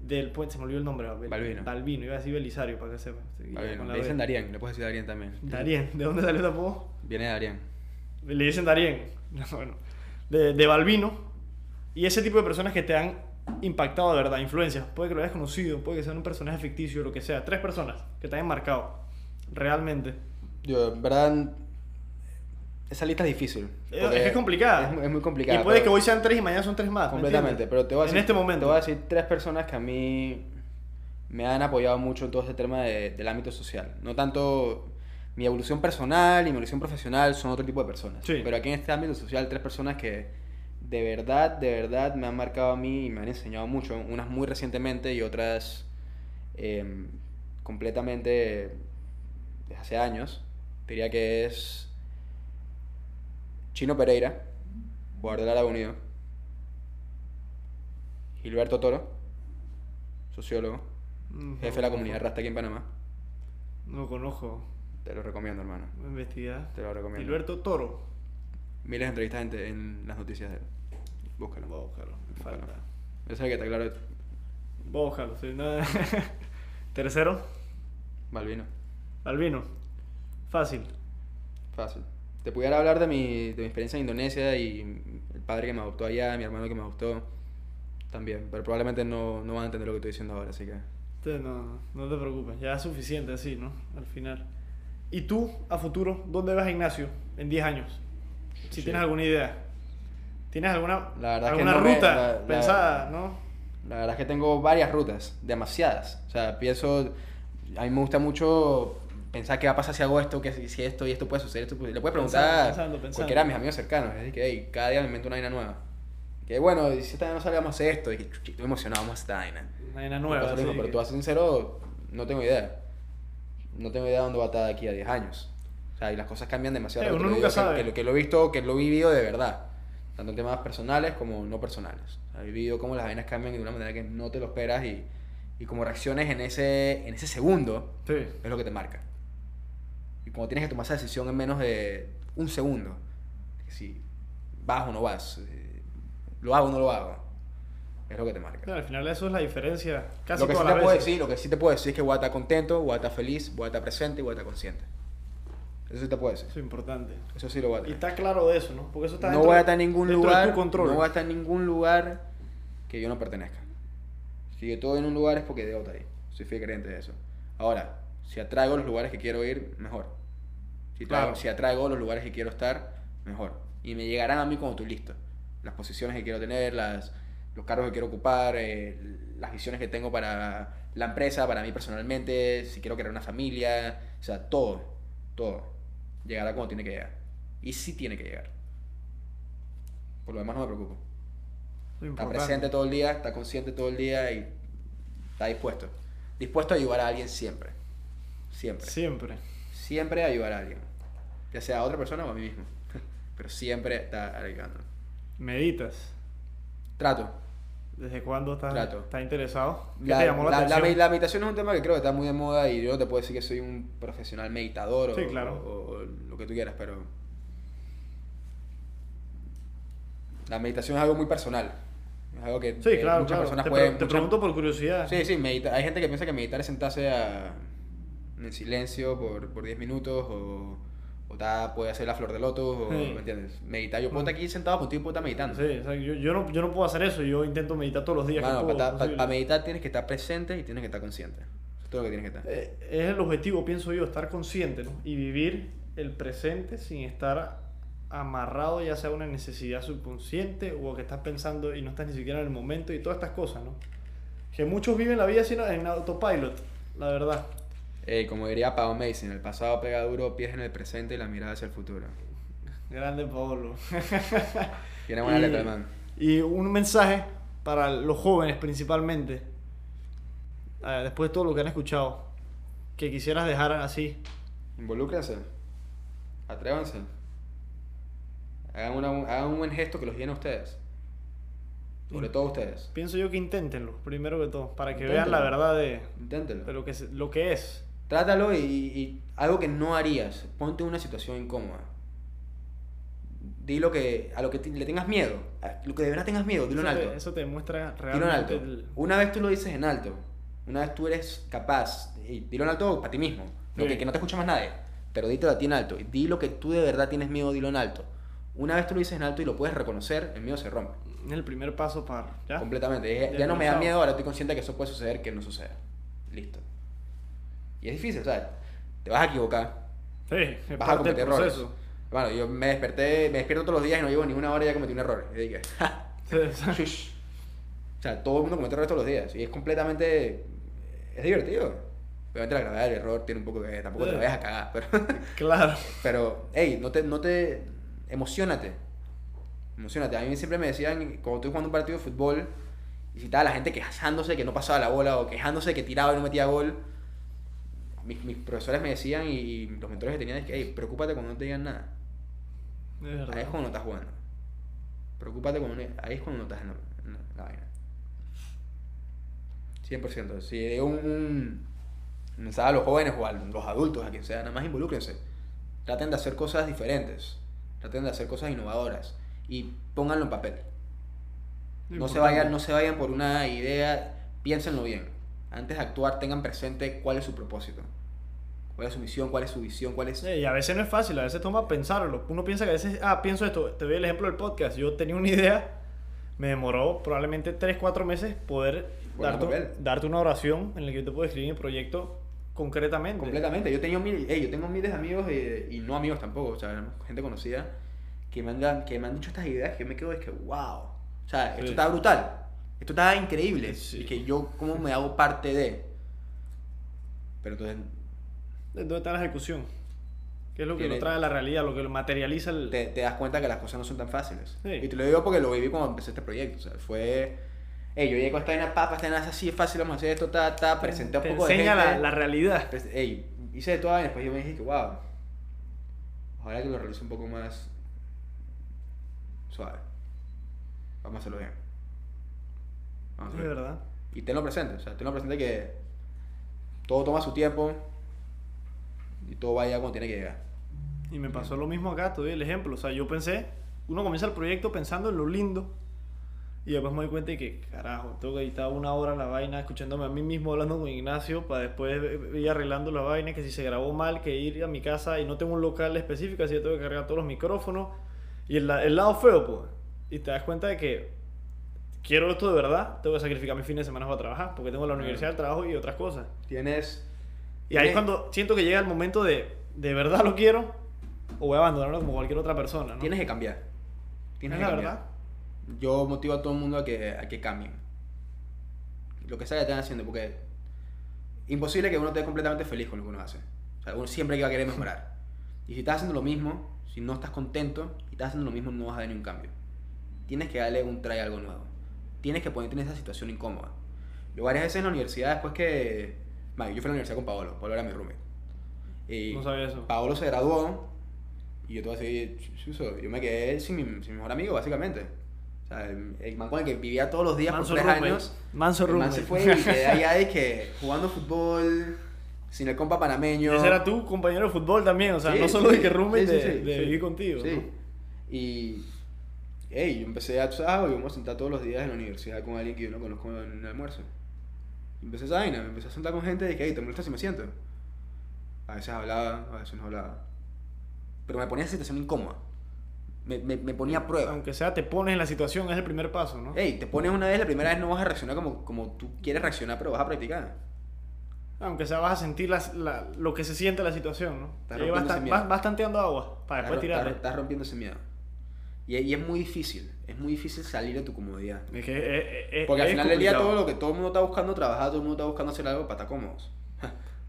del puente, se me olvidó el nombre. Bal- Balbino. Balbino, iba a decir Belisario para que sepa. Le dicen. Darien, le puedes decir Darien también. Darien, ¿de dónde salió ese apodo? Viene de Darien. Le dicen Darien. No, bueno. De, de Balbino. Y ese tipo de personas que te han impactado de verdad, influencias. Puede que lo hayas conocido, puede que sean un personaje ficticio, lo que sea. Tres personas que te hayan marcado. Realmente. Yo, en verdad, esa lista es difícil. Es, que es complicada. Es, mu- es muy complicada. Y puede que hoy sean tres y mañana son tres más. ¿me Completamente, pero te voy a decir, En este momento. Te voy a decir tres personas que a mí me han apoyado mucho en todo este tema de- del ámbito social. No tanto mi evolución personal y mi evolución profesional son otro tipo de personas. Sí. Pero aquí en este ámbito social, tres personas que de verdad, de verdad me han marcado a mí y me han enseñado mucho. Unas muy recientemente y otras eh, completamente desde hace años. Diría que es Chino Pereira, jugador del Árabe Unido. Gilberto Toro, sociólogo, jefe de la comunidad Rasta aquí en Panamá. No lo conozco. Te lo recomiendo, hermano. Investigar. Te lo recomiendo. Gilberto Toro. Miles de entrevistas en, en las noticias de él. Búscalo. Voy a buscarlo. me Búscalo. falta. Yo sé que está claro. Voy a buscarlo. sí, nada. Tercero. Balvino. Albino. Fácil. Fácil. Te pudiera hablar de mi, de mi experiencia en Indonesia y el padre que me adoptó allá, mi hermano que me adoptó también. Pero probablemente no, no van a entender lo que estoy diciendo ahora, así que. Entonces, no, no te preocupes, ya es suficiente así, ¿no? Al final. ¿Y tú, a futuro, dónde vas a Ignacio en 10 años? Si Sí. tienes alguna idea. ¿Tienes alguna, La verdad es que alguna no me- ruta la- la- pensada, no? La verdad es que tengo varias rutas, demasiadas. O sea, pienso, a mí me gusta mucho pensar qué va a pasar si hago esto, que si si esto y esto puede suceder. Esto Le puedes preguntar Pensando, pensando, pensando. cualquiera de mis amigos cercanos. Es decir, que hey, cada día me invento una vaina nueva. Que bueno, si esta vez no sale, vamos a hacer esto. Y que estoy emocionado, vamos a esta vaina. Una vaina nueva. mismo, así pero que- tú, a ser sincero, no tengo idea. No tengo idea de dónde va a estar de aquí a 10 años. O sea, y las cosas cambian demasiado. Rápido. uno nunca que- sabe. Que, lo, que lo he visto, que lo he vivido de verdad. Tanto en temas personales como no personales. O sea, he vivido cómo las vainas cambian de una manera que no te lo esperas y, y como reacciones en ese, en ese segundo Sí. es lo que te marca. Y como tienes que tomar esa decisión en menos de un segundo, si vas o no vas, eh, lo hago o no lo hago, es lo que te marca. Al final eso es la diferencia. Casi lo que sí te puedo decir, lo que sí te puedo decir es que voy a estar contento, voy a estar feliz, voy a estar presente y voy a estar consciente. Eso sí te puedo decir. Eso es importante. Eso sí lo voy a Y tener. está claro de eso, ¿no? Porque eso está No dentro- voy a estar en ningún lugar, de tu control. no voy a estar en ningún lugar que yo no pertenezca. Si yo estoy en un lugar es porque debo estar ahí. Soy fiel creyente de eso. Ahora, si atraigo los lugares que quiero ir, mejor. Si, traigo- Claro. si atraigo los lugares que quiero estar, mejor. Y me llegarán a mí cuando estoy listo. Las posiciones que quiero tener, las, los cargos que quiero ocupar, eh, las visiones que tengo para la empresa, para mí personalmente, si quiero crear una familia, o sea, todo, todo. Llegará cuando tiene que llegar. Y sí tiene que llegar. Por lo demás no me preocupo. Está presente todo el día, está consciente todo el día y está dispuesto. Dispuesto a ayudar a alguien siempre. Siempre. Siempre. Siempre ayudar a alguien. Ya sea a otra persona o a mí mismo. Pero siempre está ayudando. Meditas. Trato. ¿Desde cuándo estás, Trato. estás interesado? ¿Qué La, te llamó la, la- la atención? me- la meditación es un tema que creo que está muy de moda y yo no te puedo decir que soy un profesional meditador o, Sí, claro. o- o lo que tú quieras, pero la meditación es algo muy personal. Es algo que Sí, que claro, muchas claro. personas te, pueden... te muchas- pregunto por curiosidad. Sí, sí, medita- hay gente que piensa que meditar es sentarse a, en silencio por, por 10 minutos o, o ta- puede hacer la flor de loto, o, Sí. ¿me entiendes? Meditar, yo puedo estar aquí sentado contigo y puedo estar meditando. Sí, o sea, yo, yo, no, yo no puedo hacer eso, yo intento meditar todos los días. que Bueno, puedo, para, posible. meditar tienes que estar presente y tienes que estar consciente. Eso es todo lo que tienes que estar. Eh, es el objetivo, pienso yo, estar consciente ¿no? y vivir el presente sin estar amarrado ya sea a una necesidad subconsciente o que estás pensando y no estás ni siquiera en el momento y todas estas cosas, ¿no? Que muchos viven la vida en autopilot, la verdad. Eh, como diría Pau Mason, el pasado pega duro, pies en el presente y la mirada hacia el futuro. Grande Paolo. Tiene buena Y- letra, man. Y un mensaje para los jóvenes principalmente, después de todo lo que han escuchado, que quisieras dejar así Involúcrense. Atrévanse. Hagan, una- hagan un buen gesto que los llene a ustedes. Sobre todo ustedes. Pienso yo que inténtenlo, primero que todo, para que vean la verdad de, de lo, que lo que es. Trátalo y, y algo que no harías. Ponte en una situación incómoda. Di lo que, a lo que te- le tengas miedo. A lo que de verdad tengas miedo, dilo en alto. te, eso te Dilo en realmente alto. Una vez tú lo dices en alto. Una vez tú eres capaz. Y dilo en alto para ti mismo. Sí. que, que no te escucha más nadie. Pero dítelo a ti en alto. Y di lo que tú de verdad tienes miedo, dilo en alto. Una vez tú lo dices en alto y lo puedes reconocer, el miedo se rompe. es el primer paso para... ¿ya? Completamente. Ya, Ya no me da miedo, ahora estoy consciente de que eso puede suceder, que no suceda. Listo. Y es difícil, ¿sabes? Te vas a equivocar. Sí, es Vas a cometer errores. Bueno, yo me desperté, me despierto todos los días y no llevo ni una hora y ya cometí un error. Y dije, "Ja, Sí, sí. shush". O sea, todo el mundo comete errores todos los días. Y es completamente... Es divertido. Obviamente la gravedad del error tiene un poco que... Tampoco te la vayas a cagar, pero... Claro. Pero, hey, no te, no te... Emocionate. Emocionate. A mí siempre me decían, cuando estoy jugando un partido de fútbol, y si estaba la gente quejándose que no pasaba la bola, o quejándose que tiraba y no metía gol, mis, mis profesores me decían, y los mentores que tenían, es que, hey, preocúpate cuando no te digan nada. Es Ahí es cuando no estás jugando. Preocúpate cuando no- ahí es cuando no estás en la, en la- la vaina. 100%. Si de un, un mensaje a los jóvenes o a los adultos, a quien sea, nada más involúcrense. Traten de hacer cosas diferentes. Traten de hacer cosas innovadoras. Y pónganlo en papel. No se, vayan, no se vayan por una idea, piénsenlo bien. Antes de actuar, tengan presente cuál es su propósito. Cuál es su misión, cuál es su visión, cuál es... Y a veces no es fácil, a veces toma pensarlo. Uno piensa que a veces, ah, pienso esto, te doy el ejemplo del podcast. Yo tenía una idea, me demoró probablemente 3, 4 meses poder darte, darte una oración en la que yo te puedo escribir mi proyecto concretamente. Completamente. Yo tengo, mil, ey, yo tengo miles de amigos eh, y no amigos tampoco, o sea, gente conocida que me, han, que me han dicho estas ideas que yo me quedo es que, wow. O sea, esto Sí. está brutal. Esto está increíble. Sí. Y que yo, ¿cómo me hago parte de? Pero entonces, ¿Dónde está la ejecución? ¿Qué es lo que lo trae a la realidad, lo que lo materializa el... te, te das cuenta que las cosas no son tan fáciles. Sí. Y te lo digo porque lo viví cuando empecé este proyecto. O sea, fue. Ey, yo llegué con esta vaina papa, esta es así, es fácil, vamos a hacer esto, ta, ta, presenté un te poco de enseña la, la realidad. Pues, ey, hice de toda y después yo me dije que, wow, ojalá que lo realice un poco más suave. Vamos a hacerlo bien. Vamos a Es verdad. Y tenlo presente, o sea, tenlo presente que todo toma su tiempo y todo va a llegar cuando tiene que llegar. Y me pasó lo mismo acá, te doy el ejemplo. O sea, yo pensé, uno comienza el proyecto pensando en lo lindo. Y después me doy cuenta de que, carajo, tengo que editar una hora la vaina, escuchándome a mí mismo hablando con Ignacio, para después ir arreglando la vaina, que si se grabó mal, que ir a mi casa y no tengo un local específico, así que tengo que cargar todos los micrófonos. Y el, el lado feo, pues. Y te das cuenta de que quiero esto de verdad, tengo que sacrificar mis fines de semana para trabajar, porque tengo la universidad, el trabajo y otras cosas. Tienes. Y ahí es cuando siento que llega el momento de, de verdad lo quiero, o voy a abandonarlo como cualquier otra persona, ¿no? Tienes que cambiar. Tienes Es que la cambiar. verdad. Yo motivo a todo el mundo a que, a que cambien. Lo que sea que estén haciendo, porque imposible que uno esté completamente feliz con lo que uno hace. O sea, uno siempre va a querer mejorar. Y si estás haciendo lo mismo, si no estás contento y estás haciendo lo mismo, no vas a ver ni un cambio. Tienes que darle un try a algo nuevo. Tienes que ponerte en esa situación incómoda. Yo varias veces en la universidad, después que... Vale, yo fui a la universidad con Paolo. Paolo era mi roommate. Y No sabía eso. Paolo se graduó y yo te voy a decir, "Chuso", yo me quedé sin mi, sin mi mejor amigo, básicamente. O sea, el, el man con el que vivía todos los días Manso por tres roommate. años. Manso el man se roommate. fue y quedé allá de que jugando fútbol, sin el compa panameño. ese era tu compañero de fútbol también, o sea, Sí, no solo sí, de que roommate sí, de, de vivir contigo, Sí. ¿no? Y, hey, yo empecé a, sabes, yo me sentar todos los días en la universidad con alguien que yo no conozco en el almuerzo. Y empecé esa vaina, me empecé a sentar con gente y que, hey, ¿te molesta si me siento? A veces hablaba, a veces no hablaba. Pero me ponía en situación incómoda. Me, me, me ponía a prueba. Aunque sea, te pones en la situación, es el primer paso, ¿no? Hey, te pones una vez, la primera vez no vas a reaccionar como, como tú quieres reaccionar, pero vas a practicar. Aunque sea, vas a sentir las- la- lo que se siente la situación, ¿no? Estás rompiendo ese miedo. vas- vas tanteando agua para después estás, estás- tirarle. estás rompiendo ese miedo. Y, y es muy difícil, es muy difícil salir de tu comodidad. Es que, eh, eh, eh, Porque al es final del día todo lo que todo el mundo está buscando trabajar, todo el mundo está buscando hacer algo para estar cómodos.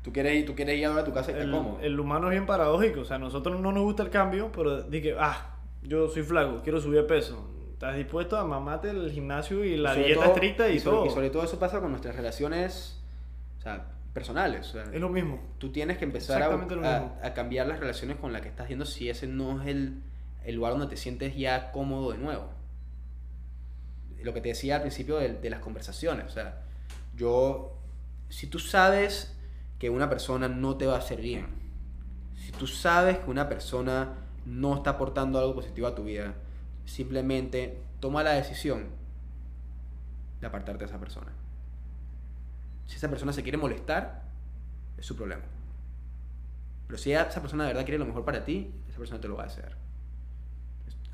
Tú quieres ir, tú quieres ir ahora a tu casa y estar cómodo. el humano es bien paradójico, o sea, a nosotros no nos gusta el cambio, pero dije, ah, yo soy flaco, quiero subir de peso. ¿Estás dispuesto a mamarte el gimnasio y la dieta todo- estricta y, sobre, todo? y sobre todo eso pasa con nuestras relaciones, o sea, personales. o sea, Es lo mismo. tú tienes que empezar a, a- a cambiar las relaciones con las que estás yendo si ese no es el, el lugar donde te sientes ya cómodo de nuevo. Lo que te decía al principio de, las conversaciones, o sea, yo, si tú sabes que una persona no te va a hacer bien, si tú sabes que una persona no está aportando algo positivo a tu vida, simplemente toma la decisión de apartarte de esa persona. Si esa persona se quiere molestar, es su problema. Pero si esa persona de verdad quiere lo mejor para ti, esa persona te lo va a hacer.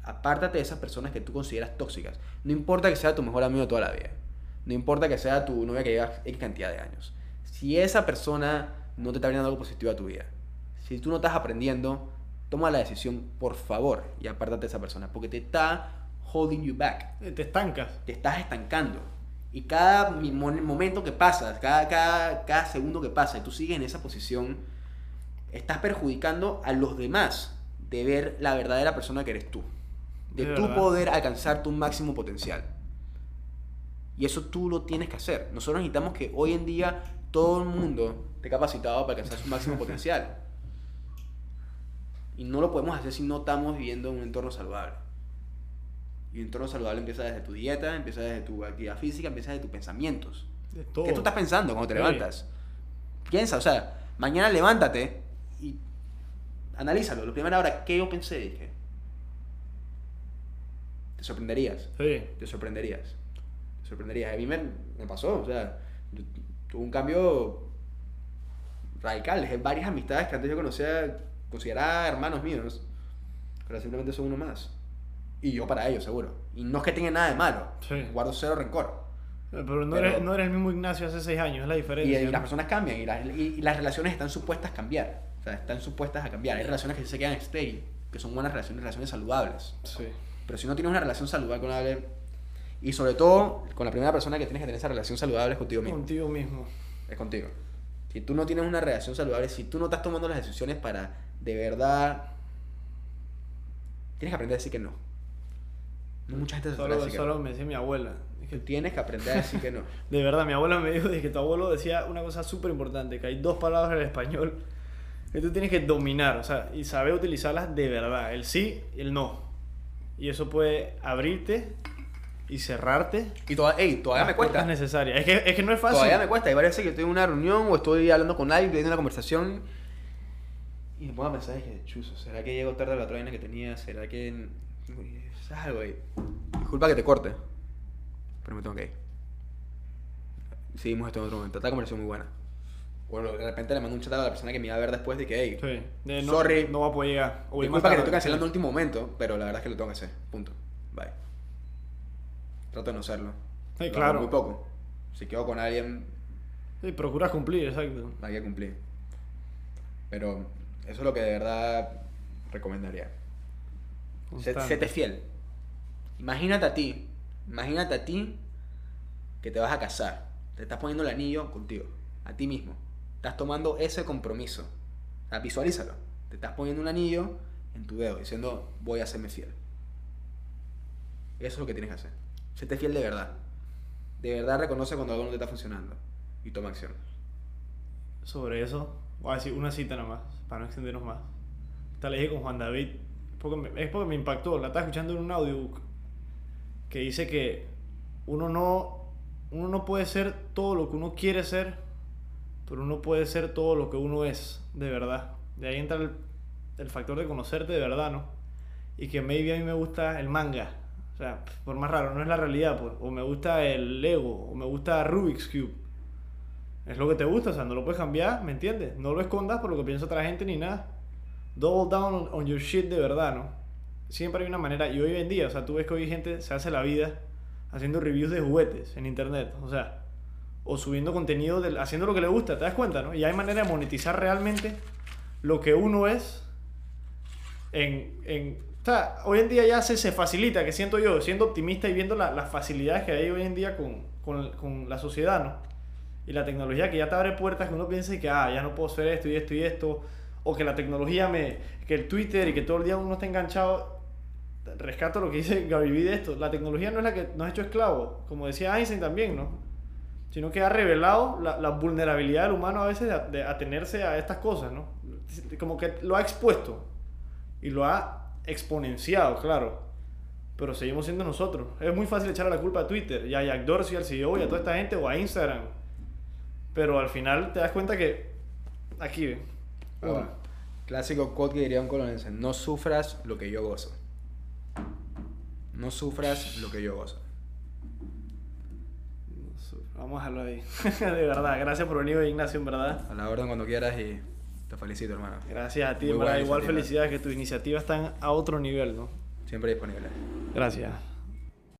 Apártate de esas personas que tú consideras tóxicas. No importa que sea tu mejor amigo toda la vida. No importa que sea tu novia que lleva X cantidad de años. Si esa persona no te está brindando algo positivo a tu vida, si tú no estás aprendiendo, toma la decisión, por favor, y apártate de esa persona. Porque te está holding you back Eh, Te estancas. te estás estancando. Y cada momento que pasa, cada, cada, cada segundo que pasa y tú sigues en esa posición, estás perjudicando a los demás de ver la verdadera persona que eres tú. De tú verdad. poder alcanzar tu máximo potencial. Y eso tú lo tienes que hacer. Nosotros necesitamos que hoy en día todo el mundo esté capacitado para alcanzar su máximo potencial. Y no lo podemos hacer si no estamos viviendo en un entorno saludable. Y un entorno saludable empieza desde tu dieta, empieza desde tu actividad física, empieza desde tus pensamientos. De todo. ¿Qué tú estás pensando cuando te Sí. levantas? Piensa, o sea, mañana levántate y analízalo. La primera hora, ¿qué yo pensé? Te sorprenderías. Sí. Te sorprenderías. Te sorprenderías. A mí me, me pasó, o sea, tuve un cambio radical. Dejé varias amistades que antes yo conocía, consideraba hermanos míos, pero simplemente son uno más. Y yo para ellos, seguro. Y no es que tenga nada de malo. Sí. Guardo cero rencor. Pero no, Pero- Eres, no eres el mismo Ignacio hace seis años, es la Y, diferencia. y ¿no? las personas cambian y las, y- y las relaciones están supuestas a cambiar. O sea, están supuestas a cambiar. Hay relaciones que se quedan stay, que son buenas relaciones, relaciones saludables. Sí. Pero si no tienes una relación saludable con alguien, y sobre todo con la primera persona que tienes que tener esa relación saludable es contigo mismo. Contigo mismo. Es contigo. Si tú no tienes una relación saludable, si tú no estás tomando las decisiones para de verdad. Tienes que aprender a decir que no. No mucha gente se Solo, decir que solo no. me decía mi abuela. Tú tienes que aprender a decir que no. De verdad, mi abuela me dijo que tu abuelo decía una cosa súper importante, que hay dos palabras en español que tú tienes que dominar, o sea, y saber utilizarlas de verdad, el sí y el no. Y eso puede abrirte y cerrarte. Y todavía, ey, todavía me cuesta. necesarias. Es que, es que no es fácil. Todavía me cuesta. Varias veces que estoy en una reunión o estoy hablando con alguien, teniendo una conversación. Y me pongo a pensar, dije, chuzo, ¿será que llego tarde a la otra vaina que tenía? ¿Será que.? ¿Sabes algo ahí? Disculpa que te corte. Pero me tengo que ir. Seguimos esto en otro momento. Esta conversación muy buena. Bueno, de repente le mando un chat a la persona que me iba a ver después de que, hey, Sí, de no, Sorry. no va a poder llegar. O disculpa que te estoy cancelando en el último momento, pero la verdad es que lo tengo que hacer. Punto. Bye. Trato de no serlo. Sí, Lo hago claro. Muy poco. Si quedo con alguien, Sí, procuras cumplir, exacto. hay que cumplir. Pero eso es lo que de verdad recomendaría. Séte fiel. Imagínate a ti, imagínate a ti que te vas a casar. Te estás poniendo el anillo contigo, a ti mismo. Estás tomando ese compromiso. O sea, visualízalo. Te estás poniendo un anillo en tu dedo diciendo voy a serme fiel. Eso es lo que tienes que hacer. Séte fiel de verdad. De verdad reconoce cuando algo no te está funcionando y toma acción. Sobre eso, voy a decir una cita nada más, para no extendernos más. Esta la dije con Juan David, porque me- es porque me impactó. La estaba escuchando en un audiobook que dice que uno no, uno no puede ser todo lo que uno quiere ser, pero uno puede ser todo lo que uno es, de verdad. De ahí entra el, factor de conocerte de verdad, ¿no? Y que maybe a mí me gusta el manga. O sea, por más raro, no es la realidad. pues. O me gusta el Lego, o me gusta Rubik's Cube. Es lo que te gusta, o sea, no lo puedes cambiar, ¿me entiendes? No lo escondas por lo que piensa otra gente ni nada. Double down on, on your shit de verdad, ¿no? Siempre hay una manera, y hoy en día, o sea, tú ves que hoy gente se hace la vida haciendo reviews de juguetes en internet, o sea, o subiendo contenido, del- haciendo lo que le gusta, ¿te das cuenta, no? Y hay manera de monetizar realmente lo que uno es en... en o hoy en día ya se, se facilita, que siento yo, siendo optimista y viendo la- las facilidades que hay hoy en día con, con, con la sociedad, ¿no? Y la tecnología que ya te abre puertas que uno piensa que, ah, ya no puedo hacer esto y esto y esto, o que la tecnología me, que el Twitter y que todo el día uno está enganchado. Rescato lo que dice Vee de esto, la tecnología no es la que nos ha hecho esclavos, como decía Einstein también, ¿no? Sino que ha revelado la, la vulnerabilidad del humano a veces de, de atenerse a estas cosas, ¿no? Como que lo ha expuesto y lo ha exponenciado, claro. Pero seguimos siendo nosotros. Es muy fácil echar la culpa a Twitter y a Jack Dorsey, al CEO y a toda esta gente o a Instagram. Pero al final te das cuenta que aquí, ve. Ahora, clásico quote que diría un colonense, no sufras lo que yo gozo. No sufras lo que yo gozo. Vamos a dejarlo ahí. de verdad, gracias por venir, Ignacio, en verdad. A la orden cuando quieras y te felicito, hermano. Gracias a ti, Muy en verdad. Igual felicidades que tus iniciativas están a otro nivel, ¿no? Siempre disponible. Gracias.